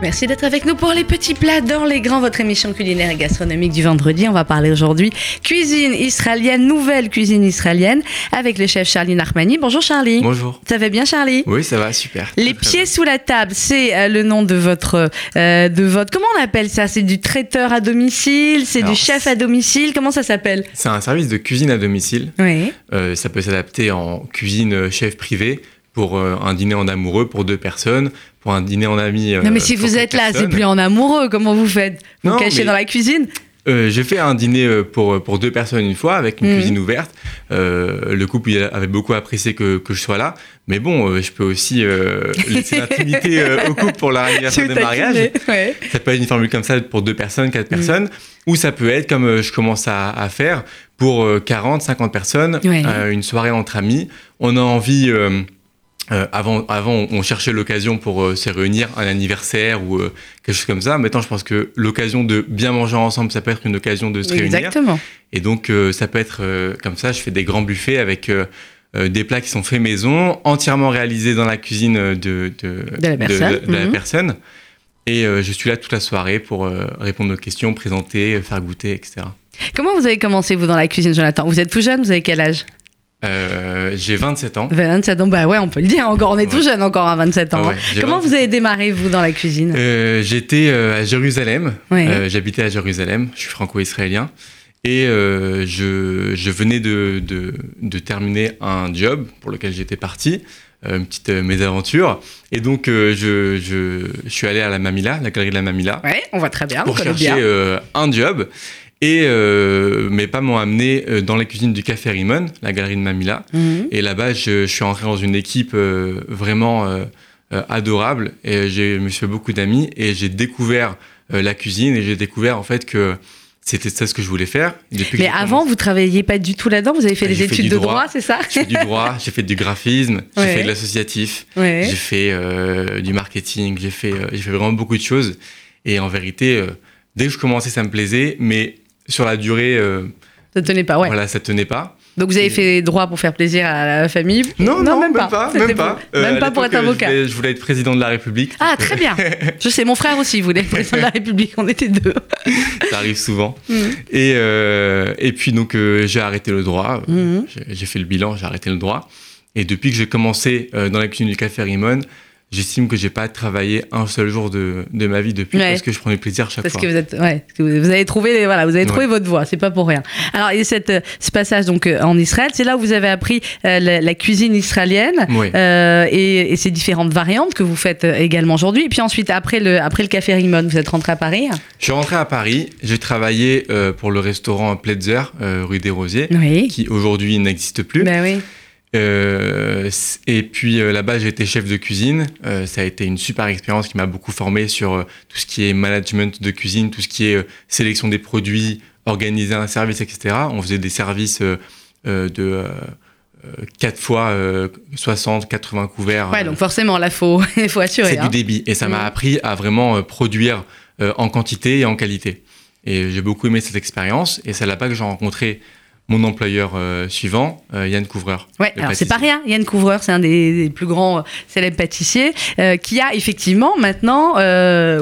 Merci d'être avec nous pour les petits plats dans les grands, votre émission culinaire et gastronomique du vendredi. On va parler aujourd'hui cuisine israélienne, nouvelle cuisine israélienne, avec le chef Charlie Narmani. Bonjour Charlie. Bonjour. Ça va bien Charlie? Oui, ça va, super. Les Très, pieds sous la table, c'est euh, le nom de votre, euh, de votre. Comment on appelle ça? C'est du traiteur à domicile, c'est du chef à domicile? Comment ça s'appelle? C'est un service de cuisine à domicile. Oui. Euh, ça peut s'adapter en cuisine chef privé pour un dîner en amoureux pour deux personnes, pour un dîner en amis. euh, non mais si vous êtes là, c'est plus en amoureux. Comment vous faites? Vous Non, cachez mais- dans la cuisine? Euh, J'ai fait un dîner euh, pour, pour deux personnes une fois avec une Mhm. cuisine ouverte. Euh, le couple avait beaucoup apprécié que, que je sois là. Mais bon, euh, je peux aussi laisser l'intimité au couple pour leur anniversaire de mariage. ouais. Ça peut être une formule comme ça pour deux personnes, quatre Mm. personnes, ou ça peut être comme je commence à, à faire pour euh, 40, 50 personnes, Ouais. une soirée entre amis. On a envie, euh, avant, avant, on cherchait l'occasion pour euh, se réunir, un anniversaire ou euh, quelque chose comme ça. Maintenant, je pense que l'occasion de bien manger ensemble, ça peut être une occasion de se réunir. Exactement. Et donc, ça peut être comme ça. Je fais des grands buffets avec des plats qui sont faits maison, entièrement réalisés dans la cuisine de, de, De la personne. de la Mhm. personne. Et je suis là toute la soirée pour répondre aux questions, présenter, faire goûter, etc. Comment vous avez commencé vous dans la cuisine, Jonathan? Vous êtes tout jeune, vous avez quel âge? Euh, J'ai 27 ans. 27 ans, bah ouais, on peut le dire encore, on est tout jeune encore à 27 ans. Ah ouais, hein. Comment 27 vous avez démarré vous dans la cuisine? Euh, J'étais euh, à Jérusalem. Ouais. J'habitais à Jérusalem. Je suis franco-israélien. Et je, je venais de, de, de terminer un job pour lequel j'étais parti, une petite mésaventure. Et donc, je, je, je suis allé à la Mamila, la galerie de la Mamila, Ouais, on voit très bien, pour chercher bien. un job. Et euh, mes pas m'ont amené euh, dans la cuisine du Café Rimon, la galerie de Mamila. Mhm. Et là-bas, je, je suis entré dans une équipe euh, vraiment euh, euh, adorable. Et j'ai- je me suis fait beaucoup d'amis. Et j'ai découvert euh, la cuisine. Et j'ai découvert en fait que c'était ça ce que je voulais faire. Depuis Mais avant, vous travailliez pas du tout là-dedans Vous avez fait Ah, des fait études de droit. droit, c'est ça j'ai fait du droit, j'ai fait du graphisme, j'ai Ouais. fait de l'associatif, Ouais. j'ai fait euh, du marketing, j'ai fait, euh, j'ai fait vraiment beaucoup de choses. Et en vérité, euh, dès que je commençais, ça me plaisait. Mais sur la durée, euh, Ça tenait pas, ouais. voilà, ça tenait pas. Donc vous avez Et- fait droit pour faire plaisir à la famille? Non, non, même, pas, même pas. pour- Euh, pas pour être euh, avocat. Je voulais, je voulais être président de la République. Ah, donc, très bien. Je sais, mon frère aussi voulait être président de la République. On était deux. euh, ça arrive souvent. Mhm. Et, euh, et puis donc euh, j'ai arrêté le droit. Mhm. J'ai- fait le bilan, j'ai arrêté le droit. Et depuis que j'ai commencé euh, dans la cuisine du Café Rimon, j'estime que j'ai pas travaillé un seul jour de, de ma vie depuis Ouais. parce que je prends du plaisir chaque Parce fois. que vous êtes, ouais, parce que vous avez trouvé, voilà, vous avez trouvé Ouais. votre voie, c'est pas pour rien. Alors, et cette, euh, ce passage donc euh, en Israël, c'est là où vous avez appris euh, la, la cuisine israélienne Oui. euh, et, et ces différentes variantes que vous faites également aujourd'hui. Et puis ensuite, après le, après le café Rimon, vous êtes rentré à Paris? Je suis rentré à Paris, j'ai travaillé euh, pour le restaurant Pletzer, rue des Rosiers, Oui. qui aujourd'hui n'existe plus. Ben oui. Euh, et puis euh, là-bas, j'ai été chef de cuisine. Euh, ça a été une super expérience qui m'a beaucoup formé sur tout ce qui est management de cuisine, tout ce qui est sélection des produits, organiser un service, etc. On faisait des services de euh, euh, 4 fois euh, 60, 80 couverts. Ouais, donc forcément, là, faut, il faut assurer. C'est hein. du débit. Et ça m'a Mhm. appris à vraiment produire en quantité et en qualité. Et j'ai beaucoup aimé cette expérience. Et c'est là-bas que j'ai rencontré mon employeur euh, suivant, euh, Yann Couvreur. Ouais, alors c'est pas rien. Yann Couvreur, c'est un des, des plus grands euh, célèbres pâtissiers qui a effectivement maintenant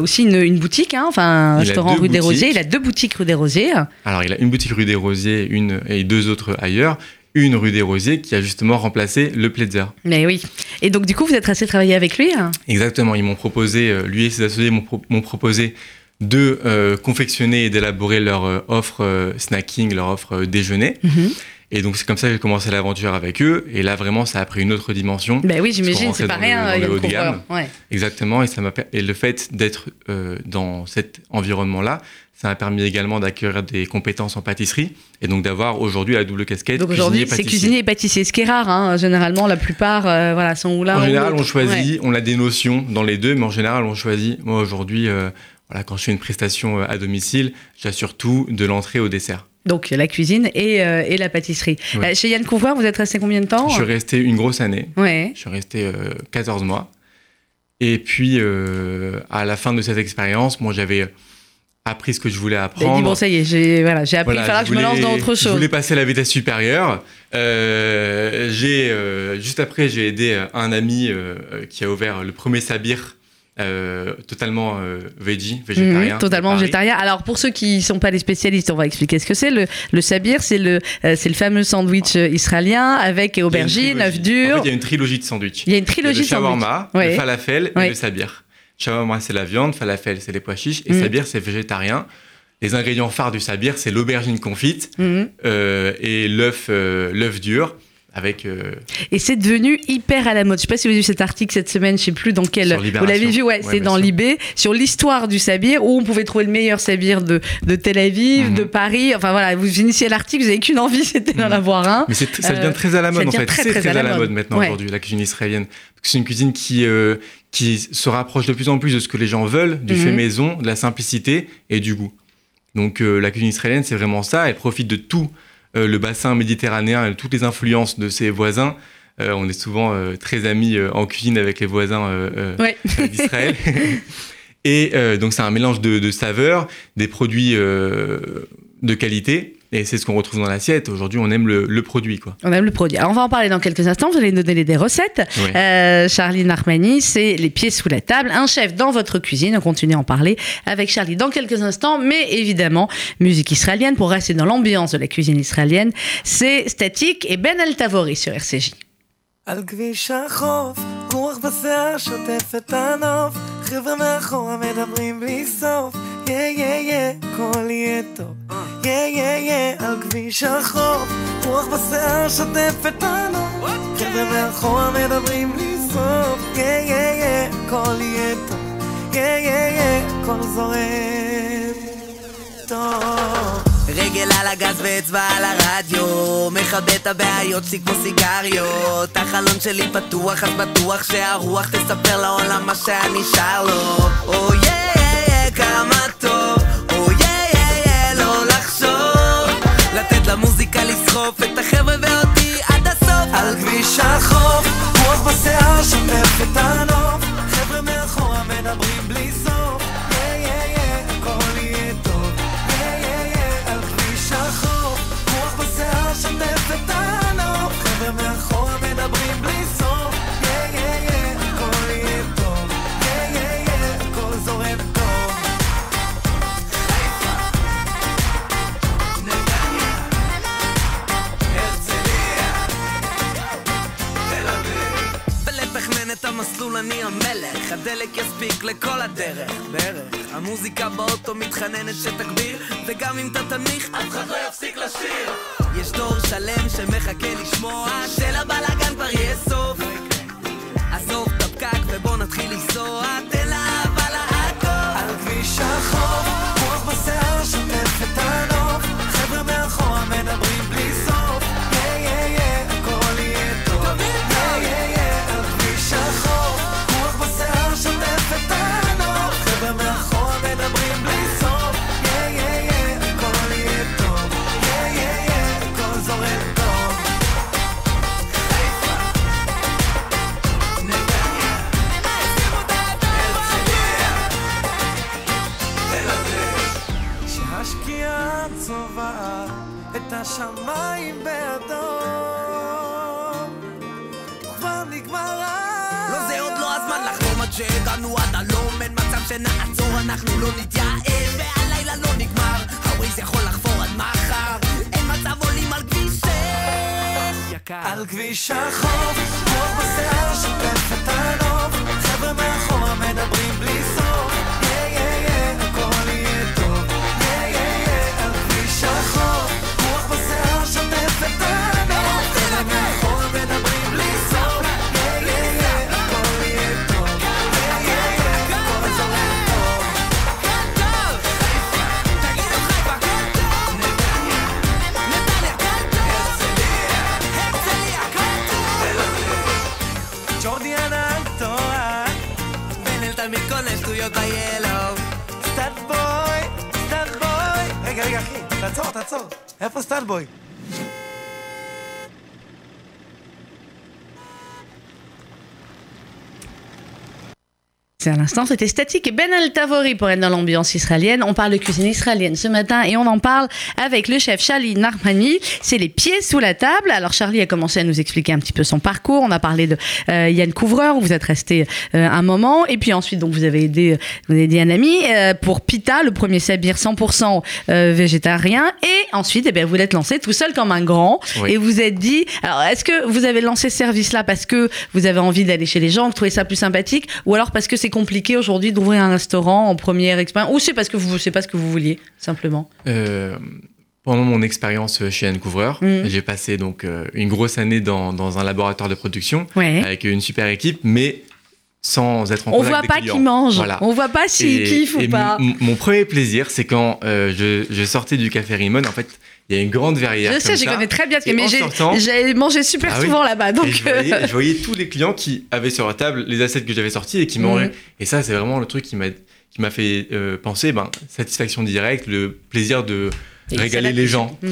aussi une, une boutique, hein, enfin un Il restaurant rue des. Rosiers. Il a deux boutiques rue des Rosiers. Alors, il a une boutique rue des Rosiers une, et deux autres ailleurs. Une rue des Rosiers qui a justement remplacé le Pletzer. Mais oui. Et donc du coup, vous êtes resté travailler avec lui. hein? Exactement, ils m'ont proposé, lui et ses associés m'ont pro- m'ont proposé de euh, confectionner et d'élaborer leur euh, offre euh, snacking, leur offre déjeuner. Mhm. Et donc, c'est comme ça que j'ai commencé l'aventure avec eux. Et là, vraiment, ça a pris une autre dimension. Ben oui, j'imagine, c'est pas le- rien. haut de gamme. Ouais. Exactement, et, ça m'a et le fait d'être dans cet environnement-là, ça m'a permis également d'acquérir des compétences en pâtisserie et donc d'avoir aujourd'hui la double casquette Donc aujourd'hui, c'est cuisinier et pâtissier, ce qui est rare. Hein. Généralement, la plupart, euh, voilà, sont ou l'un En ou général, on choisit, on a des notions dans les deux, mais en général, on choisit. Moi, aujourd'hui, euh, voilà, quand je fais une prestation euh, à domicile, j'assure tout de l'entrée au dessert. Donc la cuisine et, euh, et la pâtisserie. Ouais. Euh, chez Yann Couvreur, vous êtes resté combien de temps? Je suis resté une grosse année. Ouais. Je suis resté euh, 14 mois. Et puis, euh, à la fin de cette expérience, moi, j'avais appris ce que je voulais avez dit, apprendre. bon, ça y est, j'ai voilà, appris, Voilà, il faudra que je me lance dans autre Je chose. voulais passer à la vitesse supérieure. Euh, j'ai, euh, juste après, j'ai aidé un ami qui a ouvert le premier sabir euh, totalement euh, veggie, végétarien. Mhm, totalement végétarien. Alors pour ceux qui ne sont pas les spécialistes, on va expliquer ce que c'est. Le, le sabir, c'est le, euh, c'est le fameux sandwich euh, israélien avec aubergines, œufs En durs. fait, il y a une trilogie de sandwichs. Il y a une trilogie le de sandwich. shawarma, Ouais. le falafel et le sabir. Shawarma, c'est la viande, falafel, c'est les pois chiches, et Mm. sabir, c'est végétarien. Les ingrédients phares du sabir, c'est l'aubergine confite Mhm. euh, et l'œuf euh, l'œuf dur avec euh, Et c'est devenu hyper à la mode. Je sais pas si vous avez vu cet article cette semaine, je sais plus dans quel. Vous l'avez vu, ouais, Ouais, c'est dans. Libé, sur l'histoire du sabir, où on pouvait trouver le meilleur sabir de, de Tel Aviv, Mhm. de Paris. Enfin voilà, vous finissez l'article, vous avez qu'une envie, c'était d'en Mhm. avoir un. Mais ça Euh, devient très à la mode en fait. très, C'est très très, à la mode. mode maintenant Ouais. aujourd'hui, la cuisine israélienne. C'est une cuisine qui, euh, qui se rapproche de plus en plus de ce que les gens veulent, du Mhm. fait maison, de la simplicité et du goût. Donc euh, la cuisine israélienne, c'est vraiment ça. Elle profite de tout euh, le bassin méditerranéen toutes les influences de ses voisins. Euh, on est souvent euh, très amis euh, en cuisine avec les voisins euh, euh, Ouais. d'Israël. et euh, donc c'est un mélange de, de saveurs, des produits euh, de qualité. Et c'est ce qu'on retrouve dans l'assiette. Aujourd'hui, on aime le, le produit. Quoi. On aime le produit. Alors on va en parler dans quelques instants. Vous allez nous donner des recettes. Ouais. Euh, Charline Armani, c'est les pieds sous la table, un chef dans votre cuisine. On continue à en parler avec Charlie dans quelques instants, mais évidemment, musique israélienne pour rester dans l'ambiance de la cuisine israélienne. C'est Statique et Ben El Tavori sur RCJ. על כביש החוף, רוח בשיער שוטף את הנוף חבר'ה מאחורה מדברים בלי סוף. יא יא יא, הכל יהיה טוב. יא יא יא, על כביש החוף רוח בשיער שוטף את הנוף חבר'ה מאחורה מדברים בלי סוף. יא יא יא, הכל יהיה טוב. יא יא יא, הכל זורם טוב רגל על הגז ואצבע על הרדיו מכבה את הבעיות שלי כמו סיגריות. החלון שלי פתוח אז בטוח שהרוח תספר לעולם מה שאני שר לו. או יא יא יא כמה טוב. או יא יא יא לא לחשוב. לתת למוזיקה לסחוף את החבר'ה ואותי עד הסוף. על כביש החוף רוח בשיער שוטף את הנוף. חבר'ה מאחורה מדברים בלי סוף אני המלך הדלק יספיק לכל הדרך. בערך המוזיקה באוטו מתחננת שתגביר וגם אם אתה תנמיך אף אחד לא יפסיק לשיר. יש דור שלם שמחכה לשמוע שלבלאגן כבר יהיה סוף. עזוב את הפקק ובוא נתחיל לנסוע. תן שנעצור אנחנו לא נתייאש והלילה לא נגמר. הווייז יכול לחפור עד מחר. אין מצב עולים על כביש 6 יקר. על כביש החוף, רוח בשיער שוטף את הנוף. חבר'ה מאחורה מדברים בלי סוף boy. à l'instant, c'était Statique et Ben Altavori pour être dans l'ambiance israélienne. On parle de cuisine israélienne ce matin et on en parle avec le chef Charlie Narmani. C'est les pieds sous la table. Alors Charlie a commencé à nous expliquer un petit peu son parcours. On a parlé de euh, Yann Couvreur où vous êtes resté euh, un moment et puis ensuite donc vous avez aidé, vous avez aidé un ami euh, pour Pita, le premier sabir 100% euh, végétarien et ensuite eh bien, vous l'êtes lancé tout seul comme un grand et vous êtes dit alors est-ce que vous avez lancé ce service là parce que vous avez envie d'aller chez les gens, vous trouvez ça plus sympathique? Ou alors parce que c'est compliqué aujourd'hui d'ouvrir un restaurant en première expérience ou c'est parce que vous c'est pas ce que vous vouliez simplement? Euh, pendant mon expérience chez Anne Couvreur, Mhm. j'ai passé donc euh, une grosse année dans, dans un laboratoire de production Ouais. avec une super équipe, mais sans être en On voit pas qui mange, Voilà. on voit pas s'il Et- kiffe ou pas. Mon premier plaisir, c'est quand euh, je, je sortais du café Rimon. En fait, il y a une grande verrière. Je sais, ça. connais très bien, mais j'ai mangé super Ah oui. souvent là-bas, Et donc je, euh, voyais, je voyais tous les clients qui avaient sur la table les assiettes que j'avais sorties et qui mangeaient. Mhm. Et ça, c'est vraiment le truc qui m'a qui m'a fait euh, penser ben, satisfaction directe, le plaisir de Et régaler les gens. Mm.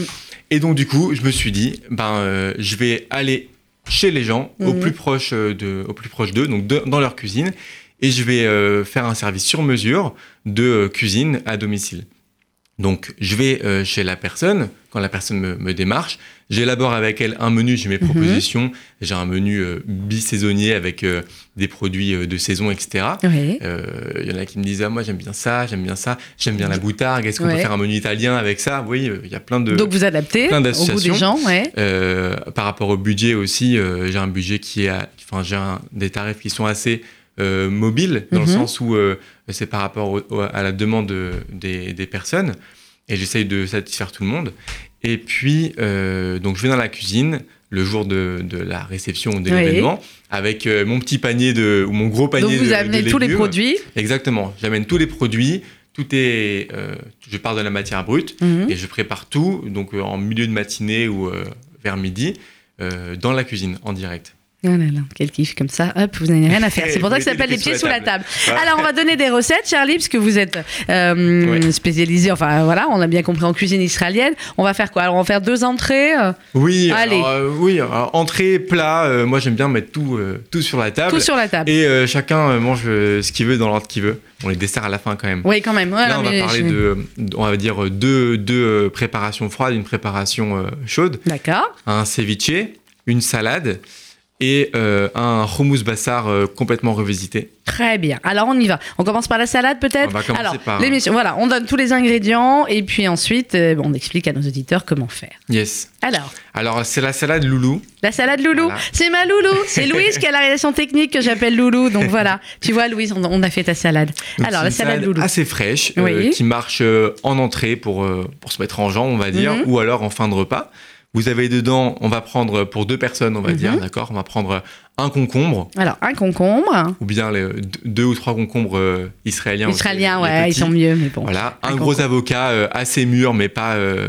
Et donc, du coup, je me suis dit, ben, euh, je vais aller chez les gens, au, Mhm. plus proche de, au plus proche d'eux, donc de- dans leur cuisine, et je vais euh, faire un service sur mesure de cuisine à domicile. Donc, je vais euh, chez la personne, quand la personne me, me démarche, j'élabore avec elle un menu, j'ai mes Mhm. propositions, j'ai un menu euh, bisaisonnier avec euh, des produits euh, de saison, etc. Oui. Il y en a qui me disent ah, moi j'aime bien ça, j'aime bien ça, j'aime bien la boutargue. Est-ce qu'on Ouais. peut faire un menu italien avec ça? Oui, euh, il y a plein de. Donc vous adaptez plein au goût des gens, ouais. Par rapport au budget aussi, j'ai un budget qui est, enfin j'ai des tarifs qui sont assez euh, mobiles dans Mhm. le sens où euh, c'est par rapport au- au- à la demande de- des, des personnes et j'essaye de satisfaire tout le monde. Et puis euh, donc je vais dans la cuisine le jour de, de la réception ou de Oui. l'événement avec mon petit panier de ou mon gros panier Donc vous de- de amenez tous les produits. Exactement. J'amène tous les produits. Tout est. je pars de la matière brute Mhm. et je prépare tout, donc en milieu de matinée ou vers midi, dans la cuisine, en direct. Oh là là, quel kiff comme ça, hop, vous n'avez rien à faire. C'est pour ça que ça s'appelle les pieds sous la table. Alors on va donner des recettes, Charlie, parce que vous êtes euh, Ouais. spécialisé, enfin voilà, on a bien compris en cuisine israélienne. On va faire quoi? Alors on va faire deux entrées, euh, Oui, Allez. alors, euh, oui. alors, entrée, plat. euh, moi, j'aime bien mettre tout, tout sur la table. tout sur la table. Et chacun mange ce qu'il veut dans l'ordre qu'il veut. On les dessert à la fin quand même. Oui, quand même. Voilà, Là, on va parler je- de, on va dire deux, deux préparations froides, une préparation chaude, D'accord. un ceviche, une salade et euh, un hummus bassar euh, complètement revisité. Très bien. Alors on y va. On commence par la salade peut-être On va commencer Alors, par- l'émission, voilà, on donne tous les ingrédients et puis ensuite euh, on explique à nos auditeurs comment faire. Yes. Alors, Alors, c'est la salade loulou. la salade loulou, Voilà. c'est ma loulou. C'est Louise qui a la réalisation technique que j'appelle loulou. Donc voilà, tu vois Louise, on, on a fait ta salade. Donc, Alors la une salade loulou. assez fraîche, Oui. qui marche en entrée pour, pour se mettre en jambe, on va dire, Mhm. ou alors en fin de repas. Vous avez dedans, on va prendre pour deux personnes, on va Mhm. dire, d'accord On va prendre un concombre, Alors un concombre. ou bien les deux- ou trois concombres euh, israéliens. aussi, Israélien, les ouais, ils sont mieux, mais bon. Voilà, Un un, gros avocat euh, assez mûr, mais pas, euh,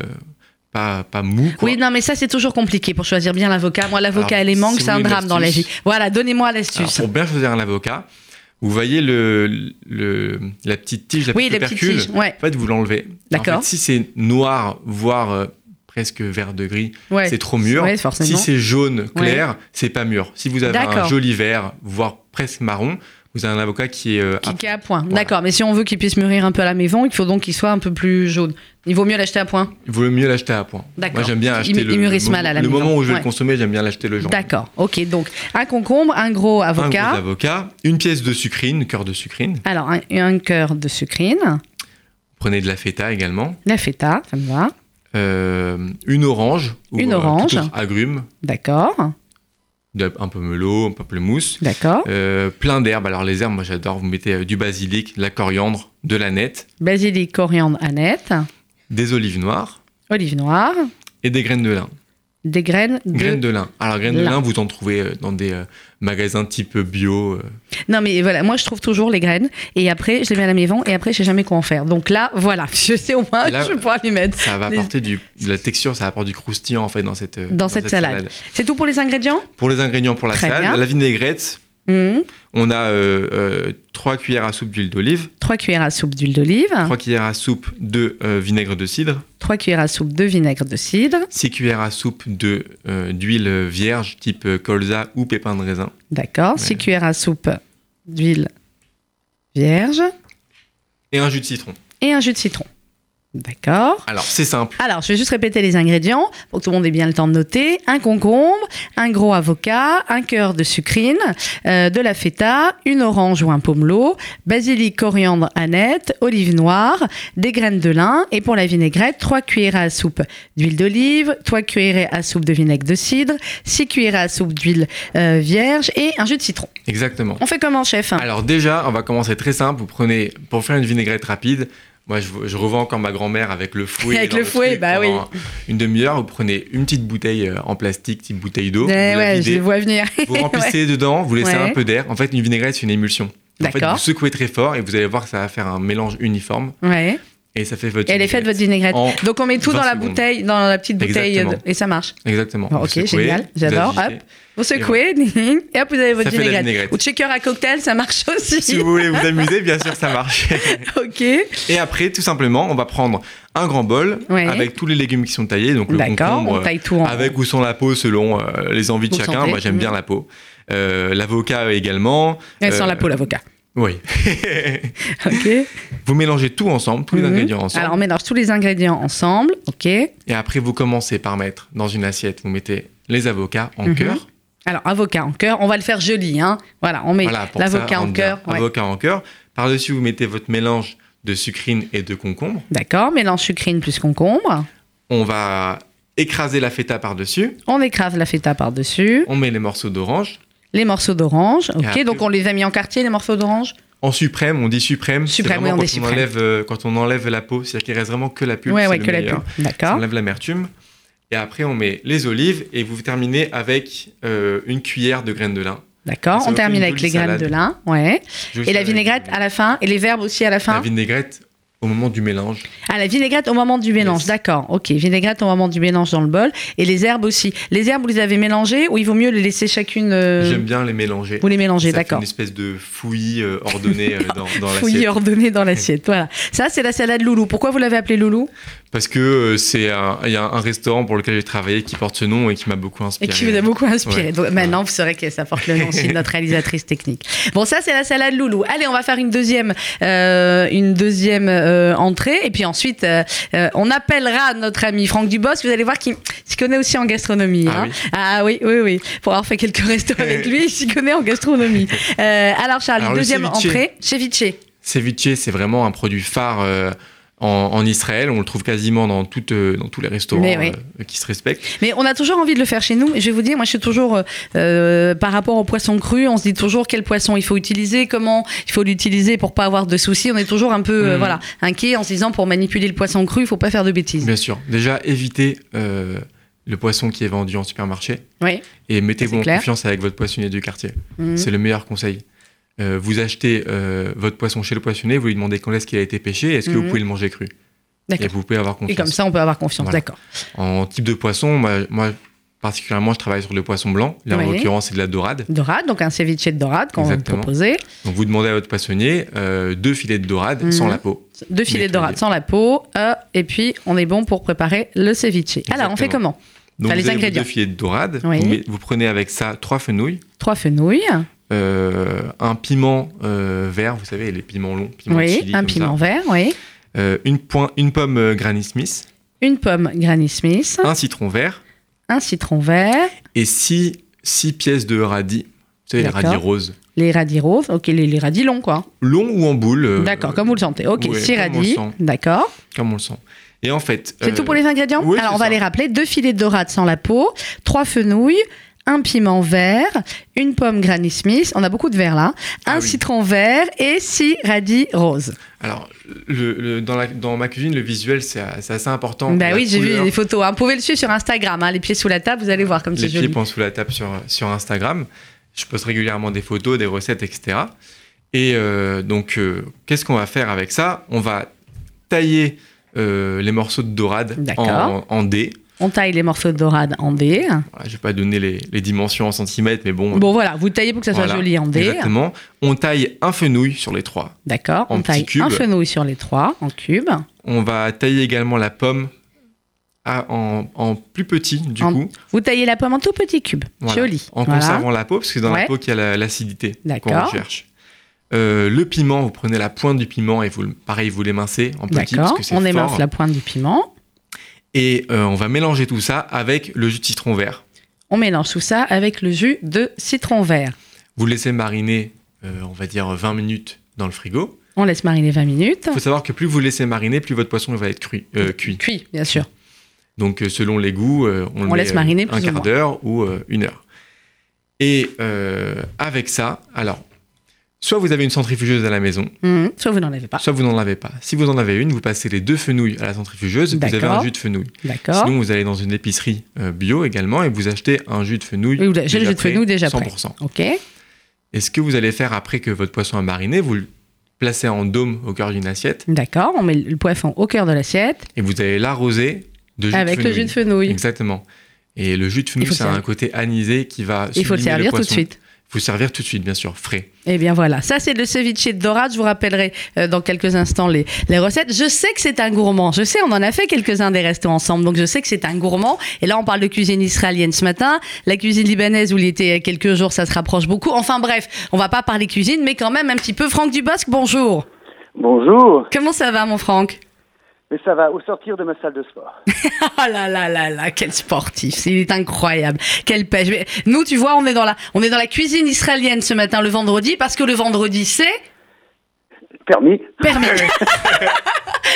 pas, pas mou. Quoi. Oui, non, mais ça c'est toujours compliqué pour choisir bien l'avocat. Moi, l'avocat et les mangues, si c'est un drame dans la vie. Voilà, donnez-moi l'astuce. pour bien choisir un avocat, vous voyez le, le, la petite tige, la Oui, petite les petites tubercule. tiges. Ouais, En fait, vous l'enlevez. D'accord. En fait, si c'est noir, voire presque vert de gris, ouais. c'est trop mûr. Ouais, si c'est jaune clair, c'est pas mûr. Si vous avez un joli vert, voire presque marron, vous avez un avocat qui est euh, Qui, à- qui est à point. Voilà. D'accord, mais si on veut qu'il puisse mûrir un peu à la maison, il faut donc qu'il soit un peu plus jaune. Il vaut mieux l'acheter à point. Il vaut mieux l'acheter à point. D'accord. Moi, j'aime bien Il- acheter il le, mûrisse le mal à la le maison. moment où je vais Ouais. le consommer, j'aime bien l'acheter le jaune. D'accord, ok. Donc un concombre, un gros Un avocat. gros avocat, une pièce de sucrine, cœur de sucrine. Alors un, un cœur de sucrine, Prenez de la feta également. la feta, ça me va. Euh, une orange. ou, Une orange. D'accord, Un peu melot, un peu mousse. d'accord. Euh, plein d'herbes. Alors les herbes, moi j'adore. Vous mettez euh, du basilic, de la coriandre, de la nette, Basilic, coriandre, aneth, des olives noires olive noire, et des graines de lin. Des graines de... Graines de lin. Alors graines de lin. vous en trouvez euh, dans des euh, magasins type bio. euh. Non mais voilà, moi je trouve toujours les graines et après je les mets à la maison et après je sais jamais quoi en faire. Donc là, voilà, je sais au moins là, je pouvoir les mettre. Ça va apporter du, de la texture, ça apporte du croustillant en fait dans cette, Dans cette salade. C'est tout pour les ingrédients? Pour les ingrédients pour la Très salade, bien. la vinaigrette, Mhm. on a euh, 3 cuillères à soupe d'huile d'olive, Trois cuillères à soupe d'huile d'olive, 3 cuillères à soupe de euh, vinaigre de cidre, trois cuillères à soupe de vinaigre de cidre, 6 cuillères à soupe de, euh, d'huile vierge type euh, colza ou pépin de raisin. d'accord, six cuillères à soupe d'huile vierge et un jus de citron. et un jus de citron. D'accord. Alors, c'est simple. Alors, je vais juste répéter les ingrédients pour que tout le monde ait bien le temps de noter. Un concombre, un gros avocat, un cœur de sucrine, euh, de la feta, une orange ou un pomelo, basilic, coriandre, aneth, olive noire, des graines de lin et pour la vinaigrette, 3 cuillères à soupe d'huile d'olive, 3 cuillères à soupe de vinaigre de cidre, 6 cuillères à soupe d'huile euh, vierge et un jus de citron. Exactement. On fait comment, chef? Alors déjà, on va commencer très simple. Vous prenez, pour faire une vinaigrette rapide, moi je, je revends encore ma grand-mère avec le fouet. Avec le fouet, bah pendant Une demi-heure, vous prenez une petite bouteille euh, en plastique, petite bouteille d'eau, Eh vous la ouais, je les vois venir. vous remplissez dedans, vous laissez Ouais. un peu d'air. En fait, une vinaigrette, c'est une émulsion. En fait, vous secouez très fort et vous allez voir que ça va faire un mélange uniforme Ouais. Et ça fait votre Et elle est faite votre vinaigrette. En Donc on met tout 20 dans la secondes. bouteille, dans la petite bouteille Exactement. de- et ça marche. Exactement. Bon, ok, secouez, génial, j'adore. Hop, vous secouez, et hop, vous avez votre vinaigrette. vinaigrette. Ou shaker à cocktail, ça marche aussi. Si vous voulez vous amuser, bien sûr, ça marche. ok, Et après, tout simplement, on va prendre un grand bol Ouais. avec tous les légumes qui sont taillés. Donc le concombre, on taille tout en avec ou sans la peau selon euh, les envies de Vous chacun. sentez. Moi, j'aime bien Mhm. la peau. Euh, L'avocat également. Ouais, sans Euh, la peau, l'avocat. Oui. Ok. vous mélangez tout ensemble, tous les Mhm. ingrédients ensemble. Alors on mélange tous les ingrédients ensemble, ok. Et après, vous commencez par mettre dans une assiette, vous mettez les avocats en Mhm. cœur. Alors avocat en cœur, on va le faire joli, hein. Voilà, on met Voilà, l'avocat en cœur. ouais. Avocat en cœur. Par-dessus, vous mettez votre mélange de sucrine et de concombre. D'accord, mélange sucrine plus concombre. On va écraser la feta par-dessus. On écrase la feta par-dessus. On met les morceaux d'orange. Les morceaux d'orange, ok. après- Donc on les a mis en quartier, les morceaux d'orange. En suprême, on dit suprême. Suprême, oui, on quand dit on suprême. Enlève, euh, quand on enlève la peau, c'est-à-dire qu'il reste vraiment que la pulpe. C'est ouais, que la pulpe. D'accord. enlève l'amertume. Et après, on met les olives et vous terminez avec euh, une cuillère de graines de lin. D'accord. On termine avec les graines de lin. Ouais. Et la vinaigrette à la fin Et les verbes aussi à la La fin vinaigrette au moment du mélange. Ah, la vinaigrette au moment du mélange, Yes. d'accord. Ok, vinaigrette au moment du mélange dans le bol. Et les herbes aussi. Les herbes, vous les avez mélangées ou il vaut mieux les laisser chacune euh, J'aime bien les mélanger. Vous les mélangez, d'accord. une espèce de fouillis euh, ordonné euh, dans, dans Fouillis l'assiette. ordonnées dans l'assiette. Voilà. Ça, c'est la salade loulou. Pourquoi vous l'avez appelée loulou? Parce que euh, c'est un, il y a un restaurant pour lequel j'ai travaillé qui porte ce nom et qui m'a beaucoup Et inspiré. qui vous a beaucoup inspiré. Ouais. Donc, maintenant, vous saurez que ça porte le nom aussi de notre réalisatrice technique. Bon, ça, c'est la salade loulou. Allez, on va faire une deuxième, euh, une deuxième entrée. Et puis ensuite, euh, euh, on appellera notre ami Franck Dubos. Vous allez voir qu'il s'y connaît aussi en gastronomie. Ah hein. oui Ah oui, oui, oui. Pour avoir fait quelques restos avec lui, il s'y connaît en gastronomie. Euh, alors, Charles, Alors, deuxième ceviche. entrée, ceviche. Ceviche, c'est vraiment un produit phare euh, en, en Israël. On le trouve quasiment dans, toutes, euh, dans tous les restaurants oui. euh, qui se respectent. Mais on a toujours envie de le faire chez nous. Et je vais vous dire, moi, je suis toujours, euh, par rapport au poisson cru, on se dit toujours quel poisson il faut utiliser, comment il faut l'utiliser pour pas avoir de soucis. On est toujours un peu, euh, Mhm. voilà, inquiet en se disant pour manipuler le poisson cru, il faut pas faire de bêtises. Bien sûr. Déjà, évitez euh, le poisson qui est vendu en supermarché Oui. et mettez-vous en clair. confiance avec votre poissonnier du quartier. Mhm. C'est le meilleur conseil. Euh, vous achetez euh, votre poisson chez le poissonnier, vous lui demandez quand est-ce qu'il a été pêché, est-ce que Mhm. vous pouvez le manger cru Et vous pouvez avoir Et confiance. comme ça, on peut avoir confiance. Voilà. D'accord. En type de poisson, moi, moi, particulièrement, je travaille sur le poisson blanc. Là, en l'occurrence, c'est de la dorade. Dorade, donc un ceviche de dorade qu'on va vous proposer. Donc, vous demandez à votre poissonnier euh, deux filets de dorade Mhm. sans la peau. Deux filets de dorade sans la peau. et puis, on est bon pour préparer le ceviche. Alors, on fait comment? Donc, Enfin, les vous avez ingrédients. deux filets de dorade. Oui. Vous, vous prenez avec ça trois fenouilles, Trois fenouilles. euh, un piment euh, vert, vous savez, les piments longs, piment Oui. chili, un comme piment ça. vert. Oui. Euh, une, poin- une pomme euh, Granny Smith, Une pomme Granny Smith. un citron vert un citron vert, et six, six pièces de radis. Vous savez, les radis roses. les radis roses, ok, les, les radis longs, quoi. Longs ou en boule. euh, D'accord, comme vous le sentez. Ok, ouais, six radis, d'accord. Comme on le sent. Et en fait. C'est euh, tout pour les ingrédients oui, Alors, on va ça. les rappeler. Deux filets de dorade sans la peau, trois fenouilles, un piment vert, une pomme Granny Smith, on a beaucoup de verre là, Ah un oui. citron vert et six radis roses. Alors, le, le- dans, la- dans ma cuisine, le visuel, c'est assez important. bah oui, j'ai vu les photos. hein. Vous pouvez le suivre sur Instagram, hein, les pieds sous la table, vous allez voir comme Les c'est pieds joli. pensent sous la table sur, sur Instagram. Je poste régulièrement des photos, des recettes, etc. Et euh, donc, euh, qu'est-ce qu'on va faire avec ça? On va tailler euh, les morceaux de dorade en, en dés. On taille les morceaux de dorade en dés. Voilà, je vais pas donner les, les dimensions en centimètres, mais bon. Bon voilà, vous taillez pour que ça soit joli en dés. Exactement. On taille un fenouil sur les trois. D'accord, on taille petits un cubes. fenouil sur les trois en cubes. On va tailler également la pomme à- en, en plus petit, du En- coup. Vous taillez la pomme en tout petit cube. Voilà. Joli. En conservant la peau, parce que c'est dans Ouais. la peau qu'il y a la- l'acidité qu'on D'accord. recherche. Euh, le piment, vous prenez la pointe du piment et vous, pareil, vous l'émincez en petit D'accord. On fort. émince la pointe du piment. Et euh, on va mélanger tout ça avec le jus de citron vert. On mélange tout ça avec le jus de citron vert. Vous le laissez mariner, euh, on va dire 20 minutes dans le frigo. On laisse mariner 20 minutes. Il faut savoir que plus vous le laissez mariner, plus votre poisson va être cru- euh, cuit. Cuit, bien sûr. Donc selon les goûts, on, le On met, laisse mariner un quart d'heure ou une heure. Et avec ça, alors, soit vous avez une centrifugeuse à la maison, Mhm. Soit vous n'en avez pas. soit vous n'en avez pas. Si vous en avez une, vous passez les deux fenouilles à la centrifugeuse, vous avez un jus de fenouil. D'accord. Sinon, vous allez dans une épicerie euh, bio également et vous achetez un jus de fenouil. Oui, J'ai le jus de fenouil déjà prêt. 100%. Ok. Et ce que vous allez faire après que votre poisson a mariné, vous le placez en dôme au cœur d'une assiette D'accord. On met le poisson au cœur de l'assiette et vous allez l'arroser de jus avec de le fenouil. jus de fenouil. Exactement. Et le jus de Il fenouil, le ça a un côté anisé qui va Il faut le servir tout de suite. Le servir tout de suite, bien sûr, frais. Eh bien voilà, ça c'est le ceviche de dorade. Je vous rappellerai euh, dans quelques instants les, les recettes. Je sais que c'est un gourmand. Je sais, on en a fait quelques-uns des restos ensemble, donc je sais que c'est un gourmand. Et là, on parle de cuisine israélienne ce matin. La cuisine libanaise où il était il y a quelques jours, ça se rapproche beaucoup. Enfin bref, on va pas parler cuisine, mais quand même un petit peu. Franck Dubosc, bonjour. Bonjour, Comment ça va, mon Franck? Mais ça va au sortir de ma salle de sport. Ah là là là là, quel sportif, il est incroyable, quelle pêche. Nous, tu vois, on est dans la, on est dans la cuisine israélienne ce matin, le vendredi, parce que le vendredi c'est Permis permis.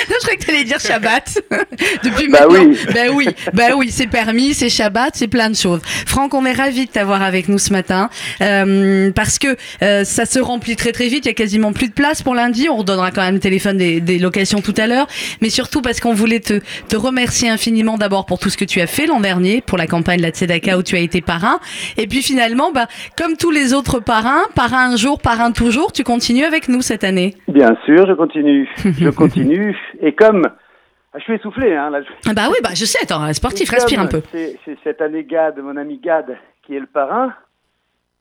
Non, je croyais que tu allais dire Shabbat. Depuis Bah maintenant. oui. Ben oui, ben oui, c'est permis, c'est Shabbat, c'est plein de choses. Franck, on est ravis de t'avoir avec nous ce matin euh, parce que euh, ça se remplit très très vite. Il y a quasiment plus de place pour lundi. On redonnera quand même le téléphone des, des locations tout à l'heure, mais surtout parce qu'on voulait te, te remercier infiniment d'abord pour tout ce que tu as fait l'an dernier pour la campagne de la Tzedaka où tu as été parrain. Et puis finalement, bah, comme tous les autres parrains, parrain un jour, parrain toujours, tu continues avec nous cette année. Bien sûr, je continue. Je continue. Et comme. Ah, je suis essoufflé, hein, là. je- Ah Bah oui, bah je sais, attends, sportif, respire un peu. C'est cette année Gad, mon ami Gad, qui est le parrain.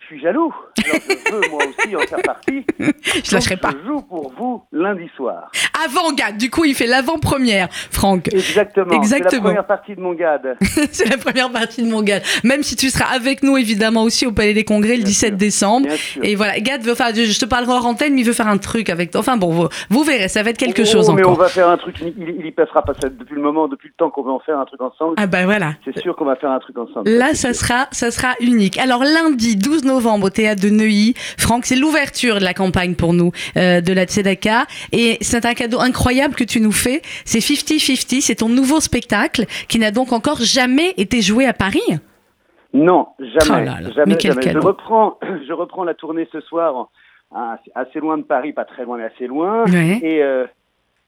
Suis jaloux. Alors je veux moi aussi en faire partie. Je lâcherai pas. Je joue pour vous lundi soir. Avant Gad, du coup il fait l'avant-première, Franck. Exactement. C'est la Exactement. première partie de mon Gad. C'est la première partie de mon Gad. Même si tu seras avec nous évidemment aussi au Palais des Congrès le Bien 17 sûr. décembre. Bien sûr. Et voilà, Gad veut faire, je te parlerai en antenne, mais il veut faire un truc avec toi. Enfin bon, vous, vous verrez, ça va être quelque Oh, chose mais on encore. va faire un truc. Il, il, y passera pas ça depuis le moment, depuis le temps qu'on veut en faire un truc ensemble. Ah bah voilà. C'est sûr qu'on va faire un truc ensemble. Là, ça sera, ça sera unique. Alors lundi 12 novembre au théâtre de Neuilly, Franck, c'est l'ouverture de la campagne pour nous euh, de la Tzedaka et c'est un cadeau incroyable que tu nous fais. C'est 50-50, c'est ton nouveau spectacle qui n'a donc encore jamais été joué à Paris. Non, jamais. Oh là là, jamais. Je reprends, je reprends la tournée ce soir, hein, assez loin de Paris, pas très loin, mais assez loin. Et, euh,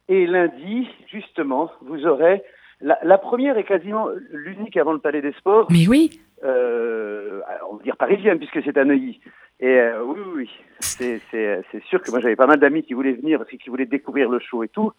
et lundi, justement, vous aurez. La, la première est quasiment l'unique avant le Palais des Sports, Mais oui. Euh, on va dire parisienne, puisque c'est à Neuilly. Et euh, oui, oui, oui, c'est c'est sûr que moi j'avais pas mal d'amis qui voulaient venir parce qu'ils voulaient découvrir le show et tout.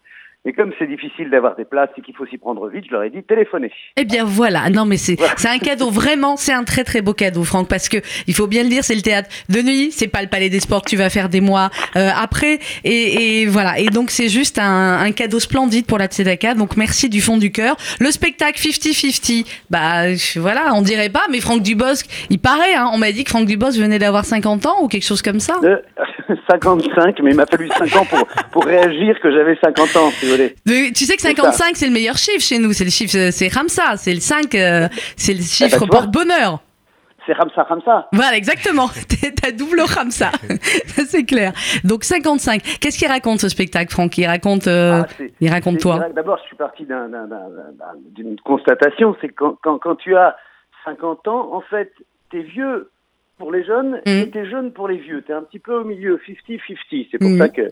Mais comme c'est difficile d'avoir des places et qu'il faut s'y prendre vite, je leur ai dit téléphonez. Eh bien voilà, non mais c'est c'est un cadeau. Vraiment, c'est un très très beau cadeau Franck parce que il faut bien le dire, c'est le théâtre de nuit, c'est pas le palais des sports que tu vas faire des mois euh, après. Et, et voilà. Et donc c'est juste un, un cadeau splendide pour la Tzedaka. Donc merci du fond du cœur. Le spectacle 50-50, bah je- voilà, on dirait pas mais Franck Dubosc, il paraît hein, on m'a dit que Franck Dubosc venait d'avoir 50 ans ou quelque chose comme ça. Euh, 55, mais il m'a fallu 5 ans pour, pour réagir que j'avais 50 ans, tu sais que C'est 55 c'est le meilleur chiffre chez nous, c'est le chiffre c'est Ramsa, c'est le 5 euh, c'est le chiffre tu vois. porte-bonheur. C'est Ramsa Ramsa. Voilà, exactement. T'as double Ramsa. C'est clair. Donc, 55. Qu'est-ce qu'il raconte, ce spectacle, Franck? Il raconte, euh, Ah, il raconte toi. D'abord, je suis parti d'un- d'un- d'un- d'un- d'une constatation, c'est quand, quand, quand tu as 50 ans, en fait, t'es vieux pour les jeunes Mhm. et t'es jeune pour les vieux. T'es un petit peu au milieu, 50-50. C'est pour Mhm. ça que,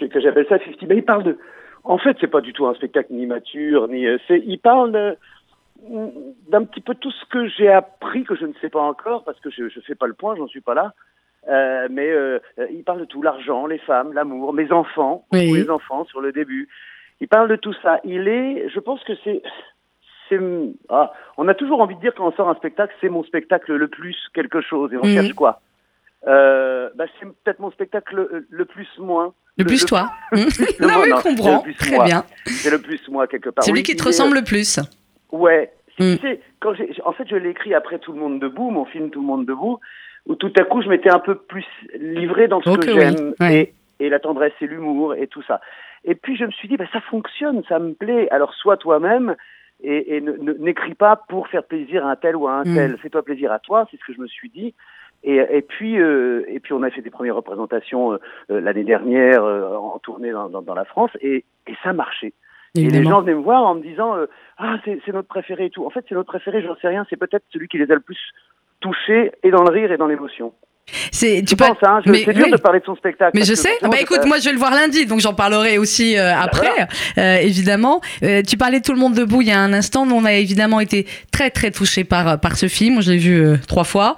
que, que j'appelle ça 50. Mais il parle de... En fait, c'est pas du tout un spectacle ni mature, ni... euh, Il parle de- d'un petit peu tout ce que j'ai appris, que je ne sais pas encore, parce que je ne fais pas le point, j'en suis pas là. Euh, mais euh, euh, il parle de tout, l'argent, les femmes, l'amour, mes enfants, Oui. les enfants sur le début. Il parle de tout ça. Il est, je pense que c'est, ah, on a toujours envie de dire quand on sort un spectacle, c'est mon spectacle le plus quelque chose. Et on Mhm. cherche quoi? Euh, bah, C'est peut-être mon spectacle le, le plus moins. Le plus toi. Hmm le non, mais non, comprends. le plus Très moi. bien. C'est le plus moi quelque part. C'est lui Oui, qui te ressemble le plus. Ouais. Mm. Quand j'ai, en fait, je l'ai écrit après Tout le monde debout, mon film Tout le monde debout, où tout à coup je m'étais un peu plus livré dans ce Ok, que oui, j'aime ouais. et, et la tendresse et l'humour et tout ça. Et puis je me suis dit, bah, ça fonctionne, ça me plaît. Alors sois toi-même et, et n'écris pas pour faire plaisir à un tel ou à un Mm. tel. Fais-toi plaisir à toi, c'est ce que je me suis dit. Et, et puis, euh, et puis on a fait des premières représentations euh, euh, l'année dernière euh, en tournée dans, dans, dans la France et, et ça marchait. Et les Évidemment. gens venaient me voir en me disant euh, ah c'est c'est notre préféré et tout. En fait c'est notre préféré, j'en sais rien. C'est peut-être celui qui les a le plus touchés et dans le rire et dans l'émotion. C'est, Tu penses hein je- mais C'est dur oui. de parler de son spectacle. Mais je sais. Bah écoute, moi je vais le voir lundi, donc j'en parlerai aussi euh, après, euh, évidemment. Euh, tu parlais de Tout le monde debout il y a un instant. Nous, on a évidemment été très très touchés par par ce film. Je l'ai vu trois fois.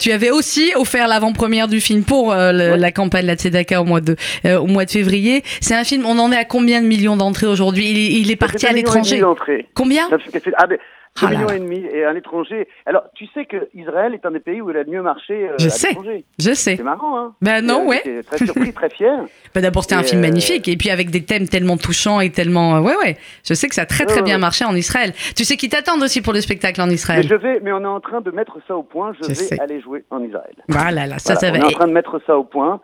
Tu avais aussi offert l'avant-première du film pour le- Ouais. la campagne de la Tzedaka au mois de au mois de février. C'est un film. On en est à combien de millions d'entrées aujourd'hui? Il, est- il est Ça parti à l'étranger. Combien? Ah, mais 2 là millions et demi et à l'étranger. Alors, tu sais que Israël est un des pays où il a le mieux marché euh, Je à sais. l'étranger. Je sais. C'est marrant, hein Ben non, ouais. J'étais très surpris, très fier. Bah, D'abord, c'était un Et, film euh, magnifique, et puis avec des thèmes tellement touchants et tellement. euh, ouais, ouais. Je sais que ça a très très bien marché en Israël. Tu sais qu'ils t'attendent aussi pour le spectacle en Mais Israël. je vais, mais on est en train de mettre ça au point. Je, Je vais sais. aller jouer en Israël. Voilà, là, ça, Voilà, ça on va. est en train de mettre ça au point.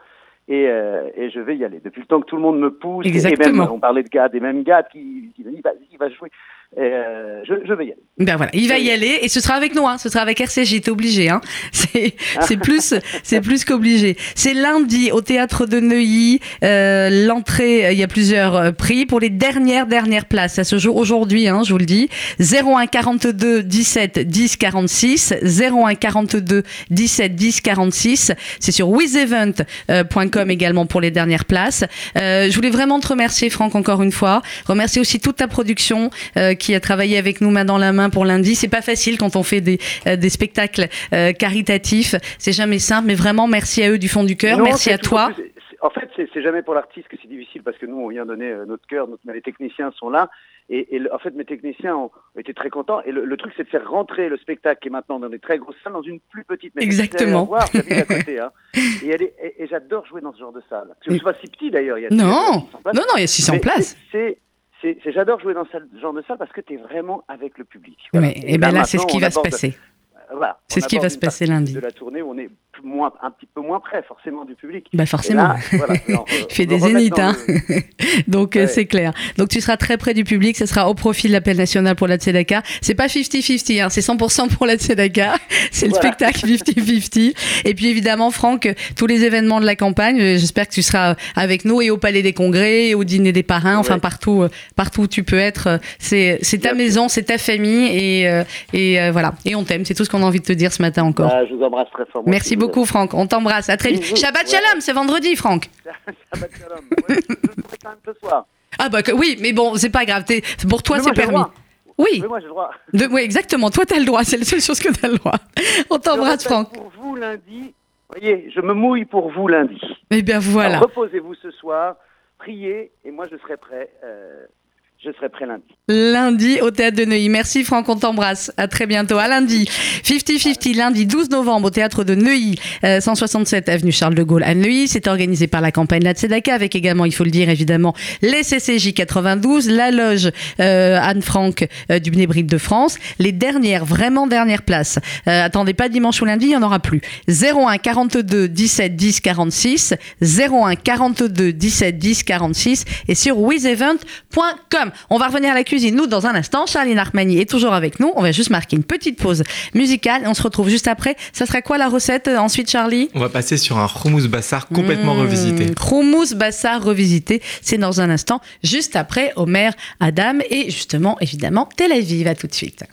Et, euh, et je vais y aller. Depuis le temps que tout le monde me pousse, et Exactement. même on parlait de Gad, et même Gad qui, qui me dit, vas-y, va jouer. Et, euh, je, je vais y aller. Ben voilà, il va y aller et ce sera avec nous, hein. ce sera avec RCJ, t'es obligé, hein. C'est c'est plus c'est plus qu'obligé. C'est lundi au théâtre de Neuilly. Euh, L'entrée, euh, il y a plusieurs euh, prix pour les dernières dernières places. Ça se joue aujourd'hui, hein, je vous le dis. 01 42 17 10 46 01 42 17 10 46. C'est sur wizevent.com également pour les dernières places. Euh, je voulais vraiment te remercier, Franck, encore une fois. Remercier aussi toute ta production euh, qui a travaillé avec nous main dans la main pour lundi. C'est pas facile quand on fait des, euh, des spectacles euh, caritatifs. C'est jamais simple, mais vraiment merci à eux du fond du cœur. Merci c'est à toi. plus- c'est- En fait, c'est c'est jamais pour l'artiste que c'est difficile parce que nous, on vient donner euh, notre cœur, notre, les techniciens sont là. Et, en fait, mes techniciens ont été très contents. Et le, le truc, c'est de faire rentrer le spectacle qui est maintenant dans des très grosses salles dans une plus petite. Mais Exactement. Voir, j'habite à côté, hein. Et, j'adore jouer dans ce genre de salle. Que Et- ce soit si petit d'ailleurs. Non, il y a 600 places. non, non, il y a 600 Mais places. c'est- c'est- c'est- J'adore jouer dans ce genre de salle parce que tu es vraiment avec le public. Ouais, et ben là, c'est ce qui va se passer. voilà, C'est ce qui va se passer lundi. De la tournée où on est plus- moins, un petit peu moins près forcément du public. Bah forcément. là, voilà, alors, euh, Il fait des zéniths, hein. le- Donc euh, Ouais. c'est clair. Donc tu seras très près du public, ce sera au profit de l'appel national pour la Tzedaka. C'est pas 50-50, hein, c'est 100% pour la Tzedaka. C'est le spectacle 50-50. Et puis évidemment, Franck, tous les événements de la campagne, euh, j'espère que tu seras avec nous et au Palais des Congrès, et au dîner des parrains, enfin partout, partout où tu peux être. C'est c'est ta maison, c'est ta famille et, et voilà. Et on t'aime, c'est tout ce qu'on a envie de te dire ce matin encore. Ah, je vous embrasse très fort. Merci vous beaucoup Franck, on t'embrasse, à très vite. Bisous. Shabbat Ouais. Shalom, c'est vendredi Franck. Shabbat shalom. Ouais, je quand même ce soir. Ah bah oui, mais bon, c'est pas grave. Pour toi, c'est permis. Oui, Mais moi, j'ai le droit. de- oui, exactement. Toi, t'as le droit. C'est la seule chose que t'as le droit. On t'embrasse, Franck. Pour vous lundi, voyez, je me mouille pour vous lundi. Eh bien, voilà. Reposez-vous ce soir, priez, et moi, je serai prêt. euh, je serai prêt lundi. Lundi au théâtre de Neuilly. Merci, Franck. On t'embrasse. À très bientôt. À lundi. 50-50, lundi 12 novembre au théâtre de Neuilly, euh, 167 avenue Charles de Gaulle à Neuilly. C'est organisé par la campagne La Tzedaka avec également, il faut le dire évidemment, les CCJ 92, la loge euh, Anne Frank euh, du Bnébrit de France. Les dernières, vraiment dernières places. Euh, attendez pas dimanche ou lundi, il n'y en aura plus. 01 42 17 10 46, 01 42 17 10 46 et sur wizevent.com. On va revenir à la cuisine, nous, dans un instant. Charline Armani est toujours avec nous. On va juste marquer une petite pause musicale et on se retrouve juste après. Ça sera quoi la recette euh, ensuite, Charlie? On va passer sur un hummus bassar complètement Mmh, revisité. Hummus Bassar revisité. C'est dans un instant, juste après Omer, Adam et justement, évidemment, Tel Aviv. À tout de suite.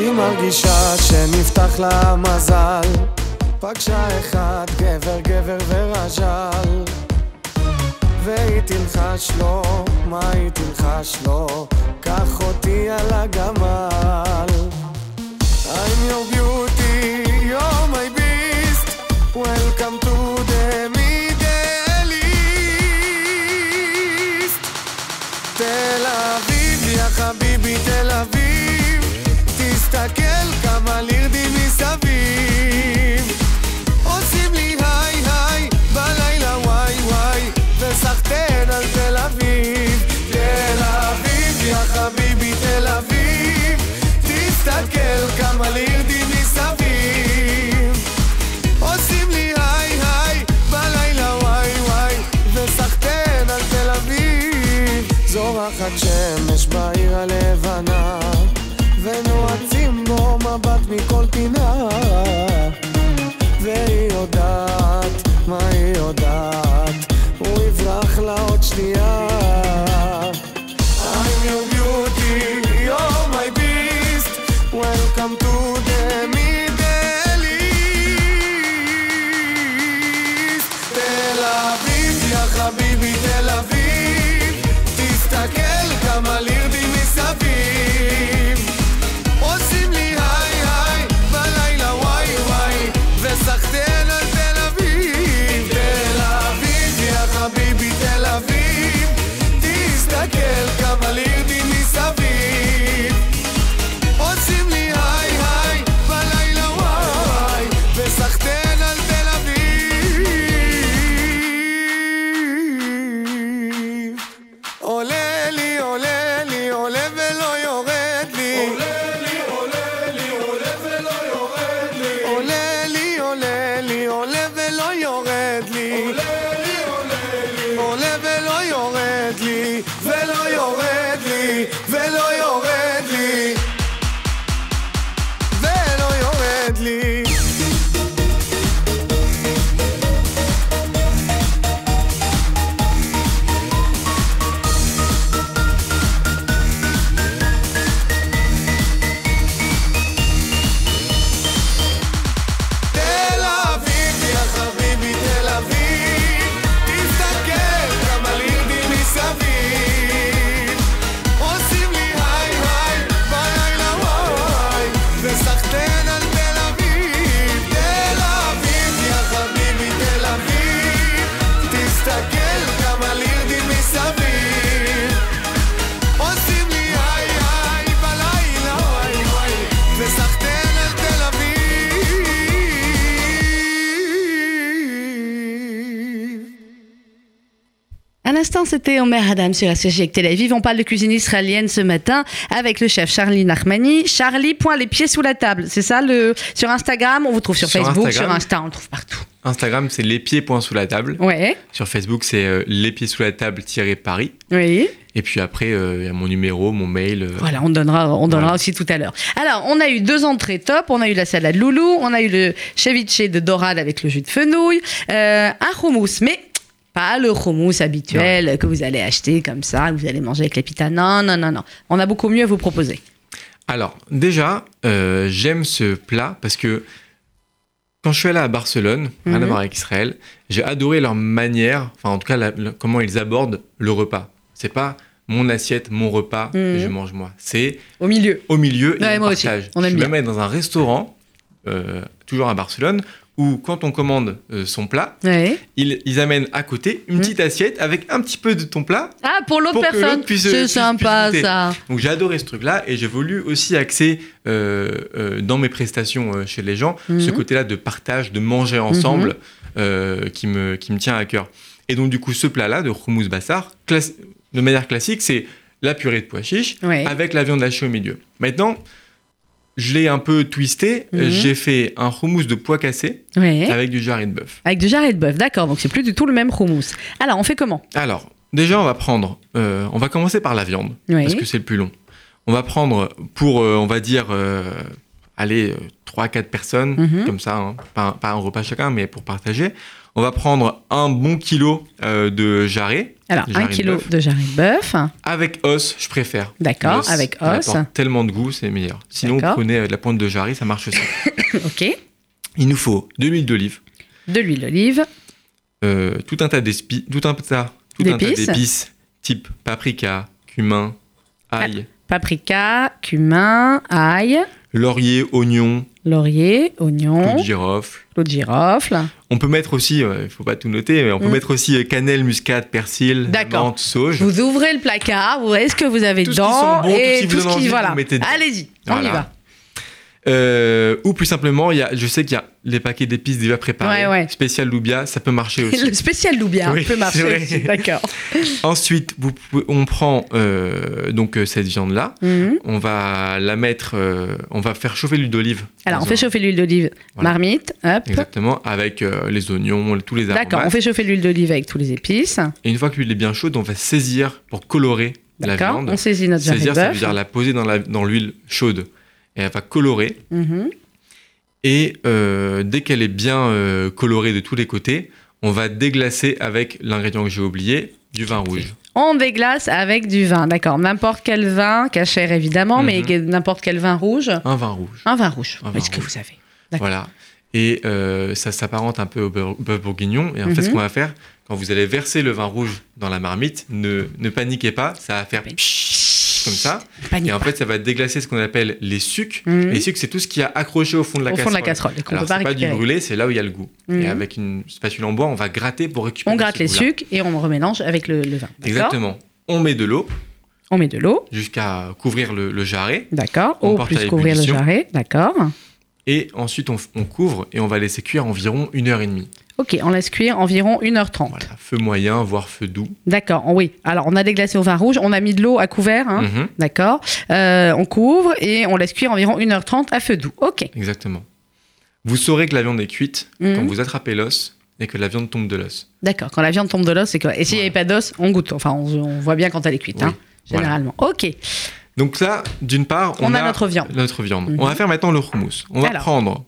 היא מרגישה שנפתח לה מזל. פגשה אחד גבר גבר ורז'ל. והיא תלחש לו, מה היא תלחש לו? קח אותי על הגמל. I'm your beauty, זורחת שמש בעיר הלבנה ונועצים בו מבט מכל פינה. והיא יודעת, מה היא יודעת הוא יברח לה עוד שנייה À l'instant, c'était Omer Adam sur la avec Tel Aviv. On parle de cuisine israélienne ce matin avec le chef Charlie Nachmani. Charlie, point les pieds sous la table. C'est ça le sur Instagram? On vous trouve sur, Sur Facebook, Instagram. sur Insta, on le trouve partout. Instagram, c'est les pieds points sous la table. Ouais, Sur Facebook, c'est euh, les pieds sous la table Paris. oui. Et puis après, euh, il y a mon numéro, mon mail. euh, Voilà, on donnera, on donnera Voilà. aussi tout à l'heure. Alors, on a eu deux entrées top. On a eu la salade loulou, on a eu le ceviche de dorade avec le jus de fenouil, euh, un hummus, mais pas le hummus habituel que vous allez acheter comme ça, que vous allez manger avec les pitas. Non, non, non, non. On a beaucoup mieux à vous proposer. Alors, déjà, euh, j'aime ce plat parce que quand je suis allé à Barcelone, rien Mhm. à voir avec Israël, j'ai adoré leur manière, enfin en tout cas la- la- comment ils abordent le repas. C'est pas mon assiette, mon repas, Mhm. et je mange moi. C'est Au milieu. au milieu et Ouais, on moi aussi. partage. On aime je suis bien. même allé dans un restaurant, euh, toujours à Barcelone, où quand on commande euh, son plat, Ouais. ils, ils amènent à côté une Mhm. petite assiette avec un petit peu de ton plat. Ah, pour l'autre personne. C'est sympa, puisse ça. Donc j'ai adoré ce truc-là et j'ai voulu aussi axer euh, euh, dans mes prestations chez les gens ce côté-là de partage, de manger ensemble euh, qui, me, qui me tient à cœur. Et donc du coup ce plat-là de hummus bassar, de manière classique, c'est la purée de pois chiches Ouais. avec la viande hachée au milieu. Maintenant, je l'ai un peu twisté, Mhm. euh, j'ai fait un hummus de pois Ouais. avec du jarret de bœuf. Avec du jarret de bœuf, d'accord. Donc, c'est plus du tout le même hummus. Alors, on fait comment? Alors, déjà, on va prendre, euh, on va commencer par la viande, parce que c'est le plus long. On va prendre pour, euh, on va dire, euh, allez, 3-4 personnes, Mhm. comme ça, hein, pas, pas un repas chacun, mais pour partager. On va prendre un bon kilo euh, de jarret, Alors, Jarret un kilo de jarret de bœuf. avec os, je préfère. D'accord, avec os. tellement de goût, c'est meilleur. Sinon, D'accord. prenez euh, de la pointe de jarret, ça marche aussi. ok. Il nous faut de l'huile d'olive, De l'huile d'olive. euh, tout un tas d'épices, tout un tas, tout un tas D'épices. d'épices, type paprika, cumin, ail, Paprika, cumin, ail, laurier, oignon, laurier, oignon, de girofle. clou de girofle. On peut mettre aussi, euh, il faut pas tout noter, mais on peut Mm. mettre aussi euh, cannelle, muscade, persil, menthe, sauge. Vous ouvrez le placard, vous voyez ce que vous avez Tout ce qui dedans bon, tout ce et qui vous tout donne ce qui envie, voilà. Allez-y, on y va. Euh, ou plus simplement, il y a, je sais qu'il y a les paquets d'épices déjà préparés. Ouais, ouais. Spécial Loubia, ça peut marcher aussi. Le spécial Loubia Oui, peut marcher d'accord. Ensuite, vous on prend euh, donc euh, cette viande-là, Mhm. on va la mettre, euh, on va faire chauffer l'huile d'olive. Alors, on fait chauffer l'huile d'olive Voilà. marmite, hop. Exactement, avec les oignons, tous les aromates. D'accord, on fait chauffer l'huile d'olive avec tous les épices. Et une fois que l'huile est bien chaude, on va saisir pour colorer la D'accord. viande. On saisit notre Saisir, ça veut dire la poser dans l'huile chaude. Et elle va colorer. Mhm. Et euh, dès qu'elle est bien euh, colorée de tous les côtés, on va déglacer avec l'ingrédient que j'ai oublié, du vin rouge. On déglace avec du vin, d'accord. N'importe quel vin, cachère évidemment, mais Mhm. n'importe quel vin rouge. Un vin rouge. Un vin rouge. Un vin Est-ce que vous D'accord. Voilà. Et euh, ça s'apparente un peu au beurre- bœuf bourguignon. Et en fait, ce Mhm. qu'on va faire, quand vous allez verser le vin rouge dans la marmite, ne, ne paniquez pas, ça va faire comme ça. Panique Et en fait, ça va déglacer ce qu'on appelle les sucs. Mhm. Les sucs, c'est tout ce qui a accroché au fond de la Au casserole. fond de la casserole, et Alors, c'est pas du brûlé, c'est là où il y a le goût. Mhm. Et avec une spatule en bois, on va gratter pour récupérer On gratte les sucres et on remélange avec le, le vin. Exactement. On met de l'eau On met de l'eau, jusqu'à couvrir le, le jarret. d'accord. On à plus couvrir le jarret, d'accord. Et ensuite, on couvre et on va laisser cuire environ une heure et demie. Ok, on laisse cuire environ 1h30. Voilà, feu moyen, voire feu doux. D'accord, oui. Alors, on a déglacé au vin rouge, on a mis de l'eau à couvert, hein, Mhm, d'accord. Euh, on couvre et on laisse cuire environ 1h30 à feu doux. Ok. exactement. Vous saurez que la viande est cuite Mhm. quand vous attrapez l'os et que la viande tombe de l'os. D'accord, quand la viande tombe de l'os, c'est quoi Et s'il n'y avait pas d'os, on goûte. Enfin, on, on voit bien quand elle est cuite, Oui, hein, voilà. généralement. Ok, Donc là, d'une part, on, on, a, notre viande. notre viande. Mhm. On va faire maintenant le houmous. On va Alors. prendre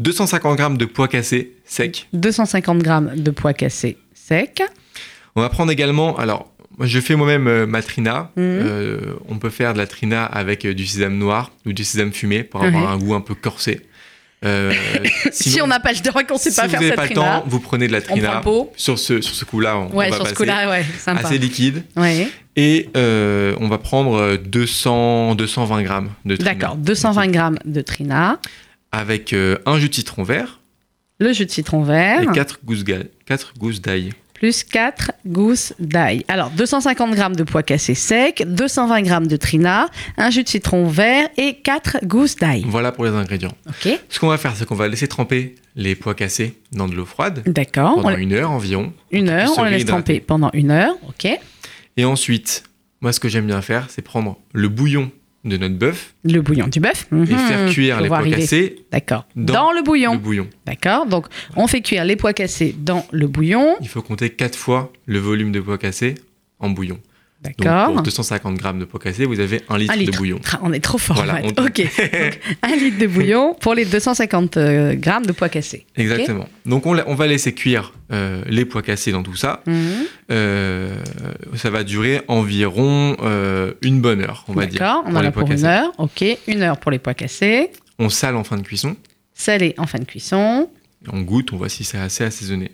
250 grammes de pois cassés secs. 250 grammes de pois cassés secs. On va prendre également, alors, je fais moi-même euh, ma trina. Mhm. Euh, on peut faire de la trina avec euh, du sésame noir ou du sésame fumé pour avoir Ouais. un goût un peu corsé. Si on n'a pas le temps qu'on sait si pas vous faire n'avez cette pas le trina, temps, vous prenez de la trina. Sur ce, sur ce coup-là, on, on Ouais, va sur ce passer. coup-là, ouais, sympa. Assez liquide. Ouais. Et on va prendre euh, 200, 220 grammes de trina. D'accord, 220 grammes de trina, Avec euh, un jus de citron vert le jus de citron vert, et 4 gousses, quatre gousses d'ail. plus 4 gousses d'ail. Alors, 250 grammes de pois cassés secs, 220 grammes de trina, un jus de citron vert et 4 gousses d'ail. Voilà pour les ingrédients. Ok, Ce qu'on va faire, c'est qu'on va laisser tremper les pois cassés dans de l'eau froide d'accord. Pendant une heure environ. Une heure, on les laisse tremper pendant une heure. Ok, Et ensuite, moi, ce que j'aime bien faire, c'est prendre le bouillon de notre bœuf le bouillon du bœuf. et Mhm, faire cuire les pois arriver. cassés D'accord. dans Dans, le bouillon. le bouillon. D'accord. Donc, on fait cuire les pois cassés dans le bouillon. Il faut compter 4 fois le volume de pois cassés en bouillon. Donc, D'accord. pour 250 grammes de pois cassés, vous avez un litre, Un litre. de bouillon. Tra- On est trop fort. Voilà, on- Ok. Donc, un litre de bouillon pour les 250 euh, grammes de pois cassés. Exactement. Donc, on, va laisser cuire euh, les pois cassés dans tout ça. Mhm. Euh, ça va durer environ euh, une bonne heure, on va dire. D'accord. On en a pour une cassés. heure. Ok. Une heure pour les pois cassés. On sale en fin de cuisson. Salé en fin de cuisson. On goûte, on voit si c'est assez assaisonné.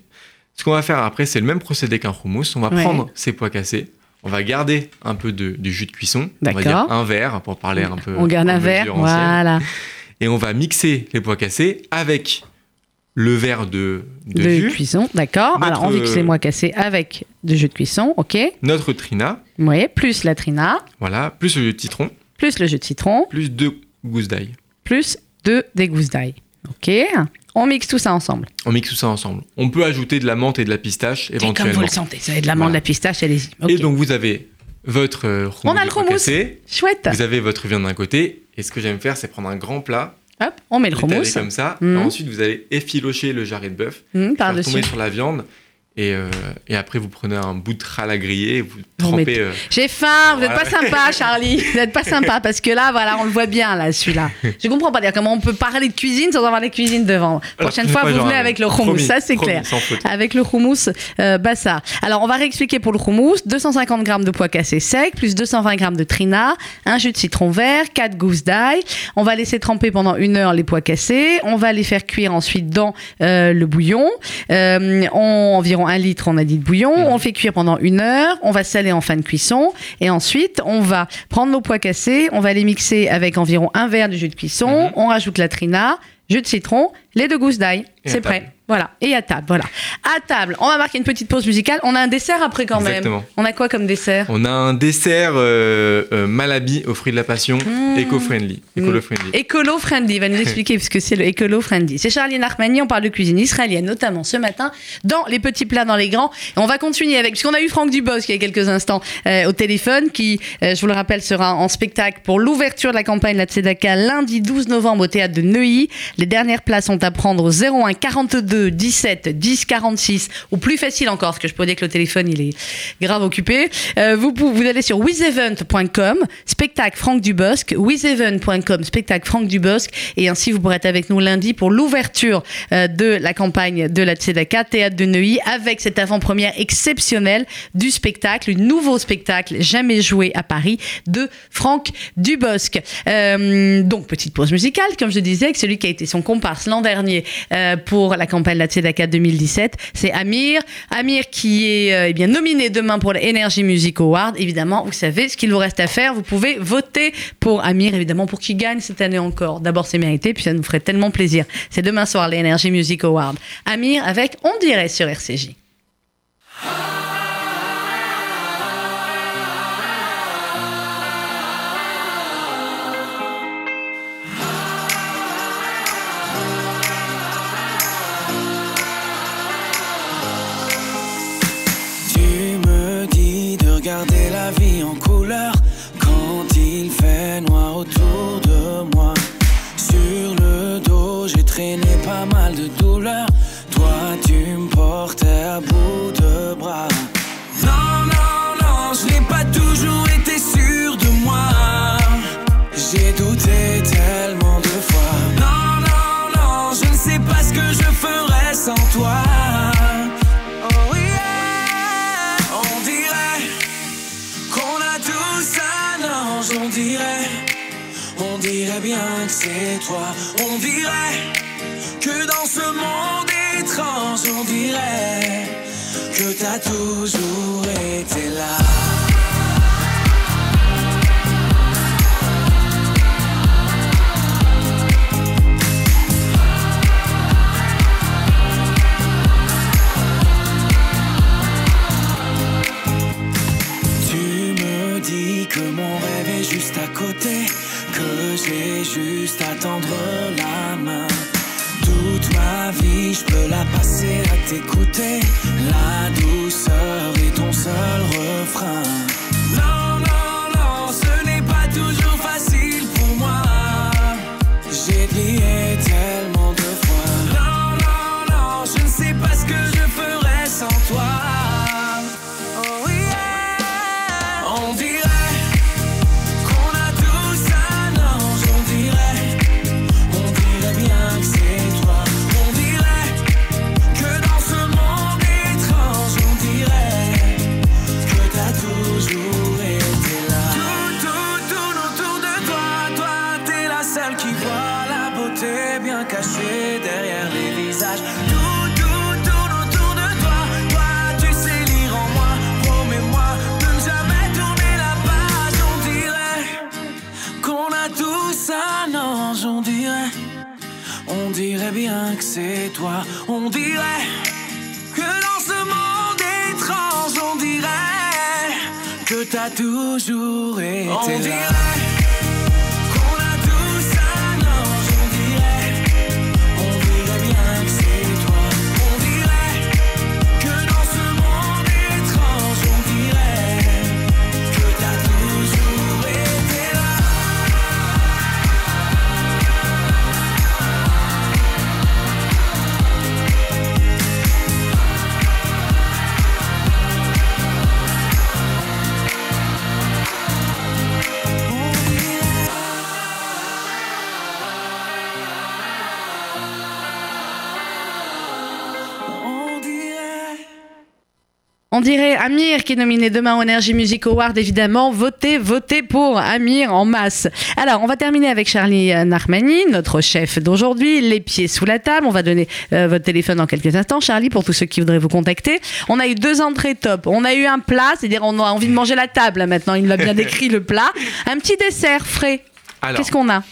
Ce qu'on va faire après, c'est le même procédé qu'un hummus. On va Ouais. prendre ces pois cassés. On va garder un peu de, du jus de cuisson. On va dire un verre pour parler un peu. On garde un verre. Voilà. Et on va mixer les pois cassés avec le verre de, de, De jus, cuisson. D'accord. Alors, on mixe les mois cassés avec du jus de cuisson. Ok. notre trina, Oui. Plus la trina. voilà, plus le jus de citron, Plus le jus de citron. plus deux gousses d'ail. Plus deux des gousses d'ail. Ok. On mixe tout ça ensemble. On mixe tout ça ensemble. On peut ajouter de la menthe et de la pistache Et comme vous éventuellement. le sentez, ça va être de l'amande, de Voilà. la pistache, allez-y. Ok. Et donc vous avez votre euh, On a de le cassés, Chouette. vous avez votre viande d'un côté, et ce que j'aime faire, c'est prendre un grand plat, Hop, on met le hummus. comme ça, et ensuite vous allez effilocher le jarret de bœuf, faire par-dessus. sur la viande, et, euh, et après vous prenez un bout de trale à griller, et vous trempez... euh, J'ai faim, vous n'êtes Voilà. pas sympa, Charlie. Vous n'êtes pas sympa parce que là, voilà, on le voit bien, là, celui-là. Je comprends pas dire comment on peut parler de cuisine sans avoir les cuisines devant. Prochaine fois, vous venez avec le hummus, ça c'est clair. Avec le hummus euh, bassa. Alors, on va réexpliquer pour le hummus 250 g de pois cassés secs, plus 220 g de trina, un jus de citron vert, 4 gousses d'ail. On va laisser tremper pendant une heure les pois cassés. On va les faire cuire ensuite dans euh, le bouillon. On- environ un litre, on a dit, de bouillon. Mhm. On le fait cuire pendant une heure. On va saler en fin de cuisson. Et ensuite, on va prendre nos pois cassés. On va les mixer avec environ un verre de jus de cuisson. Mhm. On rajoute la trina, jus de citron, les deux gousses d'ail. C'est prêt. Voilà. Et à table. Voilà. À table, on va marquer une petite pause musicale. On a un dessert après quand Exactement. même. On a quoi comme dessert? On a un dessert euh, euh, Malabi aux fruits de la passion, Mmh. éco-friendly. Écolo-friendly. Écolo friendly, il va nous expliquer ce que c'est le écolo friendly. C'est Charlie Narmani, on parle de cuisine israélienne, notamment ce matin, dans les petits plats, dans les grands. Et on va continuer avec, puisqu'on a eu Franck Dubosc il y a quelques instants euh, au téléphone, qui, euh, je vous le rappelle, sera en spectacle pour l'ouverture de la campagne de la Tzedaka lundi 12 novembre au théâtre de Neuilly. Les dernières places sont à prendre au 01 42 02 17 10 46 ou plus facile encore parce que je peux dire que le téléphone il est grave occupé. Euh, vous, vous allez sur withevent.com, spectacle Franck Dubosc, withevent.com, spectacle Franck Dubosc et ainsi vous pourrez être avec nous lundi pour l'ouverture euh, de la campagne de la Tzedaka, théâtre de Neuilly avec cette avant-première exceptionnelle du spectacle, un nouveau spectacle jamais joué à Paris de Franck Dubosc. Euh, donc petite pause musicale, comme je disais, que celui qui a été son comparse l'an dernier euh, pour la campagne de la Tzedaka 2017, c'est Amir. Amir qui est euh, eh bien nominé demain pour l'Energy Music Award. Évidemment, vous savez ce qu'il vous reste à faire. Vous pouvez voter pour Amir, évidemment, pour qu'il gagne cette année encore. D'abord, c'est mérité, puis ça nous ferait tellement plaisir. C'est demain soir l'Energy Music Award. Amir avec On dirait sur RCJ. À bout de bras. Non, non, non, je n'ai pas toujours été sûr de moi. J'ai douté tellement de fois. Non, non, non, je ne sais pas ce que je ferais sans toi. Oh on dirait, on dirait bien que c'est toi, on dirait que dans ce monde étrange, on dirait que t'as toujours été là. Tu me dis que mon rêve est juste à côté, que j'ai juste à tendre la main. Je peux la passer à t'écouter. La douceur est ton seul refrain. Toi, on dirait que dans ce monde étrange, on dirait que t'as toujours été on là. Dirait On dirait Amir qui est nominé demain au Energy Music Award, évidemment. Votez, votez pour Amir en masse. Alors, on va terminer avec Charlie Narmani, notre chef d'aujourd'hui, les pieds sous la table. On va donner euh, votre téléphone dans quelques instants, Charlie, pour tous ceux qui voudraient vous contacter. On a eu deux entrées top. On a eu un plat, c'est-à-dire on a envie de manger la table là, maintenant. Il l'a bien décrit le plat. Un petit dessert frais. Qu'est-ce qu'on a?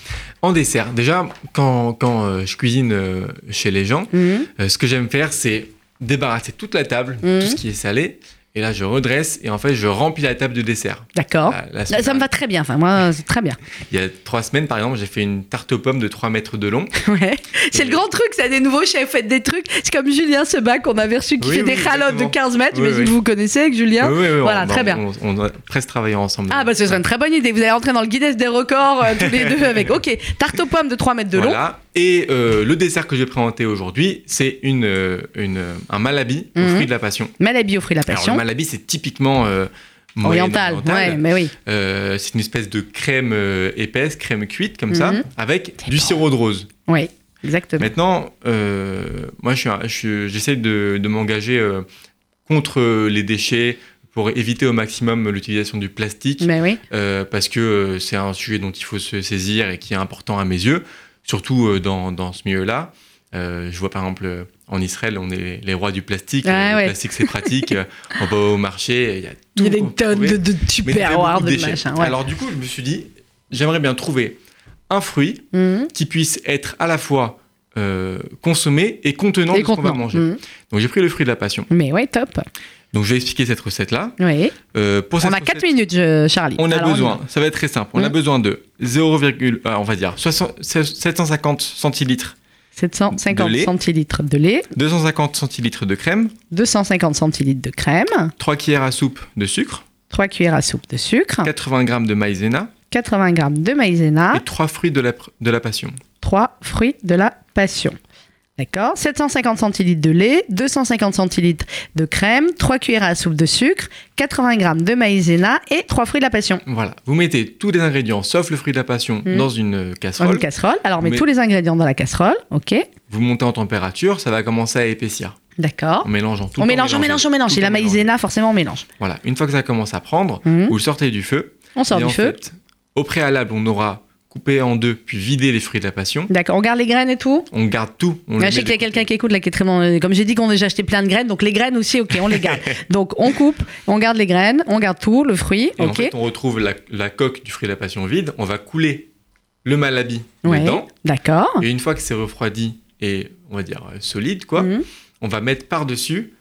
en dessert, déjà, quand, quand euh, je cuisine euh, chez les gens, Mhm. euh, ce que j'aime faire, c'est débarrasser toute la table, Mhm. tout ce qui est salé, et là, je redresse, et en fait, je remplis la table de dessert. D'accord. Ça me va très bien. Enfin, moi, c'est très bien. Il y a trois semaines, par exemple, j'ai fait une tarte aux pommes de 3 mètres de long. Ouais. C'est le grand truc, ça, des nouveaux chefs, faites des trucs. C'est comme Julien Sebac qu'on avait reçu qui Oui, fait oui, des calottes de exactement. 15 mètres. Oui, que vous connaissez avec Julien. Oui, oui, oui, Voilà, on- très bien. On, on a presque travaillé ensemble. Ah, bah ce serait une très bonne idée. Vous allez rentrer dans le Guinness des records euh, tous les deux avec. Ok, tarte aux pommes de 3 mètres de long. Voilà. Et euh, le dessert que je vais présenter aujourd'hui, c'est une, euh, une, un malabi aux Mhm. fruits de la passion. Malabi au fruit de la passion. Malabi, c'est typiquement euh, Oriental, moyen-oriental. ouais, mais oui. Euh, c'est une espèce de crème euh, épaisse, crème cuite comme ça, Mhm. avec du bon. sirop de rose. Oui, exactement. Maintenant, euh, moi, je j'essaie de, de m'engager contre les déchets pour éviter au maximum l'utilisation du plastique, Mais oui. parce que c'est un sujet dont il faut se saisir et qui est important à mes yeux, surtout dans, dans ce milieu-là. Euh, je vois par exemple euh, en Israël, on est les rois du plastique. Ah, le ouais. plastique, c'est pratique. Euh, on va au marché, il y a tout. Il y a des tonnes de, de beaucoup de machin. Ouais. Alors du coup, je me suis dit, j'aimerais bien trouver un fruit Mhm. qui puisse être à la fois euh, consommé et contenant Et de ce qu'on va manger. Mhm. Donc j'ai pris le fruit de la passion. Mais ouais, top. Donc je vais expliquer cette recette-là. Oui. Euh, pour On a 4 recette, minutes, je- Charlie. On a Alors, besoin, ça va être très simple, on a Mhm. besoin de 0, euh, on va dire 60 750 centilitres, 750 de centilitres de lait, 250 centilitres de crème, 250 centilitres de crème, 3 cuillères à soupe de sucre, 3 cuillères à soupe de sucre, 80 g de maïzena. 80 g de maïzena, et 3 fruits de la, pr- de la passion. 3 fruits de la passion. D'accord 750 centilitres de lait, 250 centilitres de crème, 3 cuillères à soupe de sucre, 80 g de maïzena et 3 fruits de la passion. Voilà, vous mettez tous les ingrédients sauf le fruit de la passion Mhm. dans une euh, Dans casserole, une casserole. Alors, on met tous les ingrédients dans la casserole. OK vous montez en température, ça va commencer à épaissir D'accord. en mélangeant tout On mélange, on mélange, on mélange. Et la maïzena, forcément, on mélange. Voilà, une fois que ça commence à prendre, Mhm. vous le sortez du feu. On sort et du en feu. fait, au préalable, on aura coupé en deux, puis vidé les fruits de la passion. D'accord. On garde les graines et tout? On garde tout. On je sais qu'il y a quelqu'un qui écoute là qui est très bon. Comme j'ai dit qu'on a déjà acheté plein de graines, donc les graines aussi, ok, on les garde. donc on coupe, on garde les graines, on garde tout, le fruit, Et en ok. fait, on retrouve la, la coque du fruit de la passion vide. On va couler le malabi Ouais, dedans. d'accord. Et une fois que c'est refroidi et, on va dire, euh, solide, quoi, Mhm. on va mettre par-dessus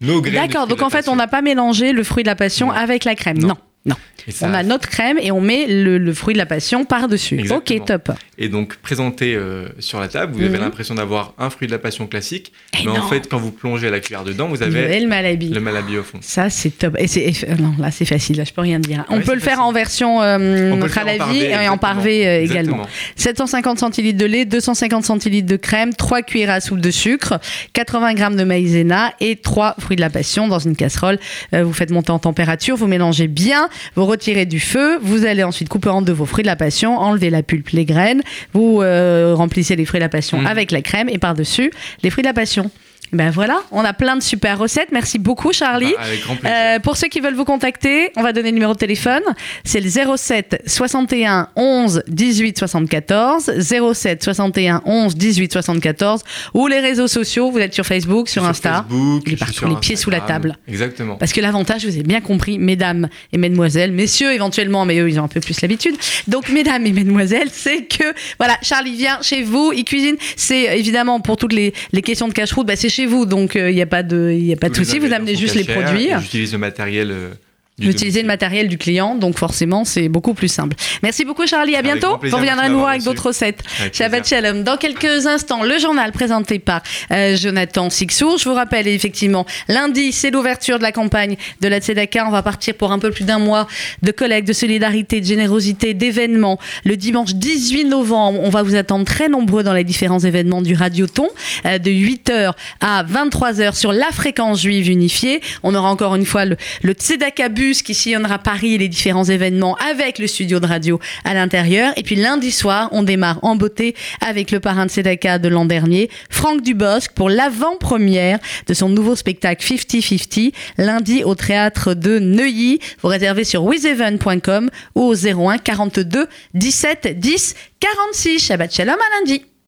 nos graines. D'accord, donc en fait, on n'a pas mélangé le fruit de la passion Non. avec la crème. Non. Non, non. Ça- On a notre crème et on met le, le fruit de la passion par-dessus. Ok, top. Et donc, présenté euh, sur la table, vous avez Mhm. l'impression d'avoir un fruit de la passion classique. Et mais non. en fait, quand vous plongez la cuillère dedans, vous avez le malabi. le malabi au fond. Ça, c'est top. Et c'est, non, là, c'est facile. Là, je peux rien dire. On Ouais, peut c'est le faire facile. en version euh, On peut le faire en Khalavi parvé, et en parvé euh, également. Exactement. 750 centilitres de lait, 250 centilitres de crème, 3 cuillères à soupe de sucre, 80 g de maïzena et 3 fruits de la passion dans une casserole. Euh, vous faites monter en température, vous mélangez bien, vous retirez du feu, vous allez ensuite couper en deux vos fruits de la passion, enlever la pulpe, les graines, vous euh, remplissez les fruits de la passion Mhm. avec la crème et par-dessus les fruits de la passion. Ben voilà, on a plein de super recettes. Merci beaucoup Charlie. Bah, avec grand plaisir. Euh, pour ceux qui veulent vous contacter, on va donner le numéro de téléphone. C'est le 07 61 11 18 74. 07 61 11 18 74. Ou les réseaux sociaux. Vous êtes sur Facebook, sur, Insta. Facebook, Il est partout, sur les pieds sous la table. Exactement. Parce que l'avantage, vous avez bien compris, mesdames et mesdemoiselles, messieurs éventuellement, mais eux, ils ont un peu plus l'habitude. Donc, mesdames et mesdemoiselles, c'est que, voilà, Charlie vient chez vous, il cuisine. C'est évidemment pour toutes les, les questions de cache-route, bah, c'est chez vous, donc il n'y a pas de, y a pas de souci. Vous amenez juste les produits. J'utilise le matériel. Utilisez le matériel du client, donc forcément, c'est beaucoup plus simple. Merci beaucoup, Charlie. À Avec bientôt. plaisir, Vous reviendrez nous voir avec d'autres recettes. Avec Shabbat plaisir. Shalom. Dans quelques instants, le journal présenté par euh, Jonathan Sixour. Je vous rappelle effectivement, lundi, c'est l'ouverture de la campagne de la Tzedaka. On va partir pour un peu plus d'un mois de collecte, de solidarité, de générosité, d'événements. Le dimanche 18 novembre, on va vous attendre très nombreux dans les différents événements du Radioton, euh, de 8h à 23h sur la fréquence juive unifiée. On aura encore une fois le, le Tzedaka Bus qui sillonnera Paris et les différents événements avec le studio de radio à l'intérieur. Et puis lundi soir, on démarre en beauté avec le parrain de Tzedaka de l'an dernier, Franck Dubosc, pour l'avant-première de son nouveau spectacle 50-50, lundi au théâtre de Neuilly. Vous réservez sur wizeven.com ou au 01 42 17 10 46. Shabbat Shalom à lundi.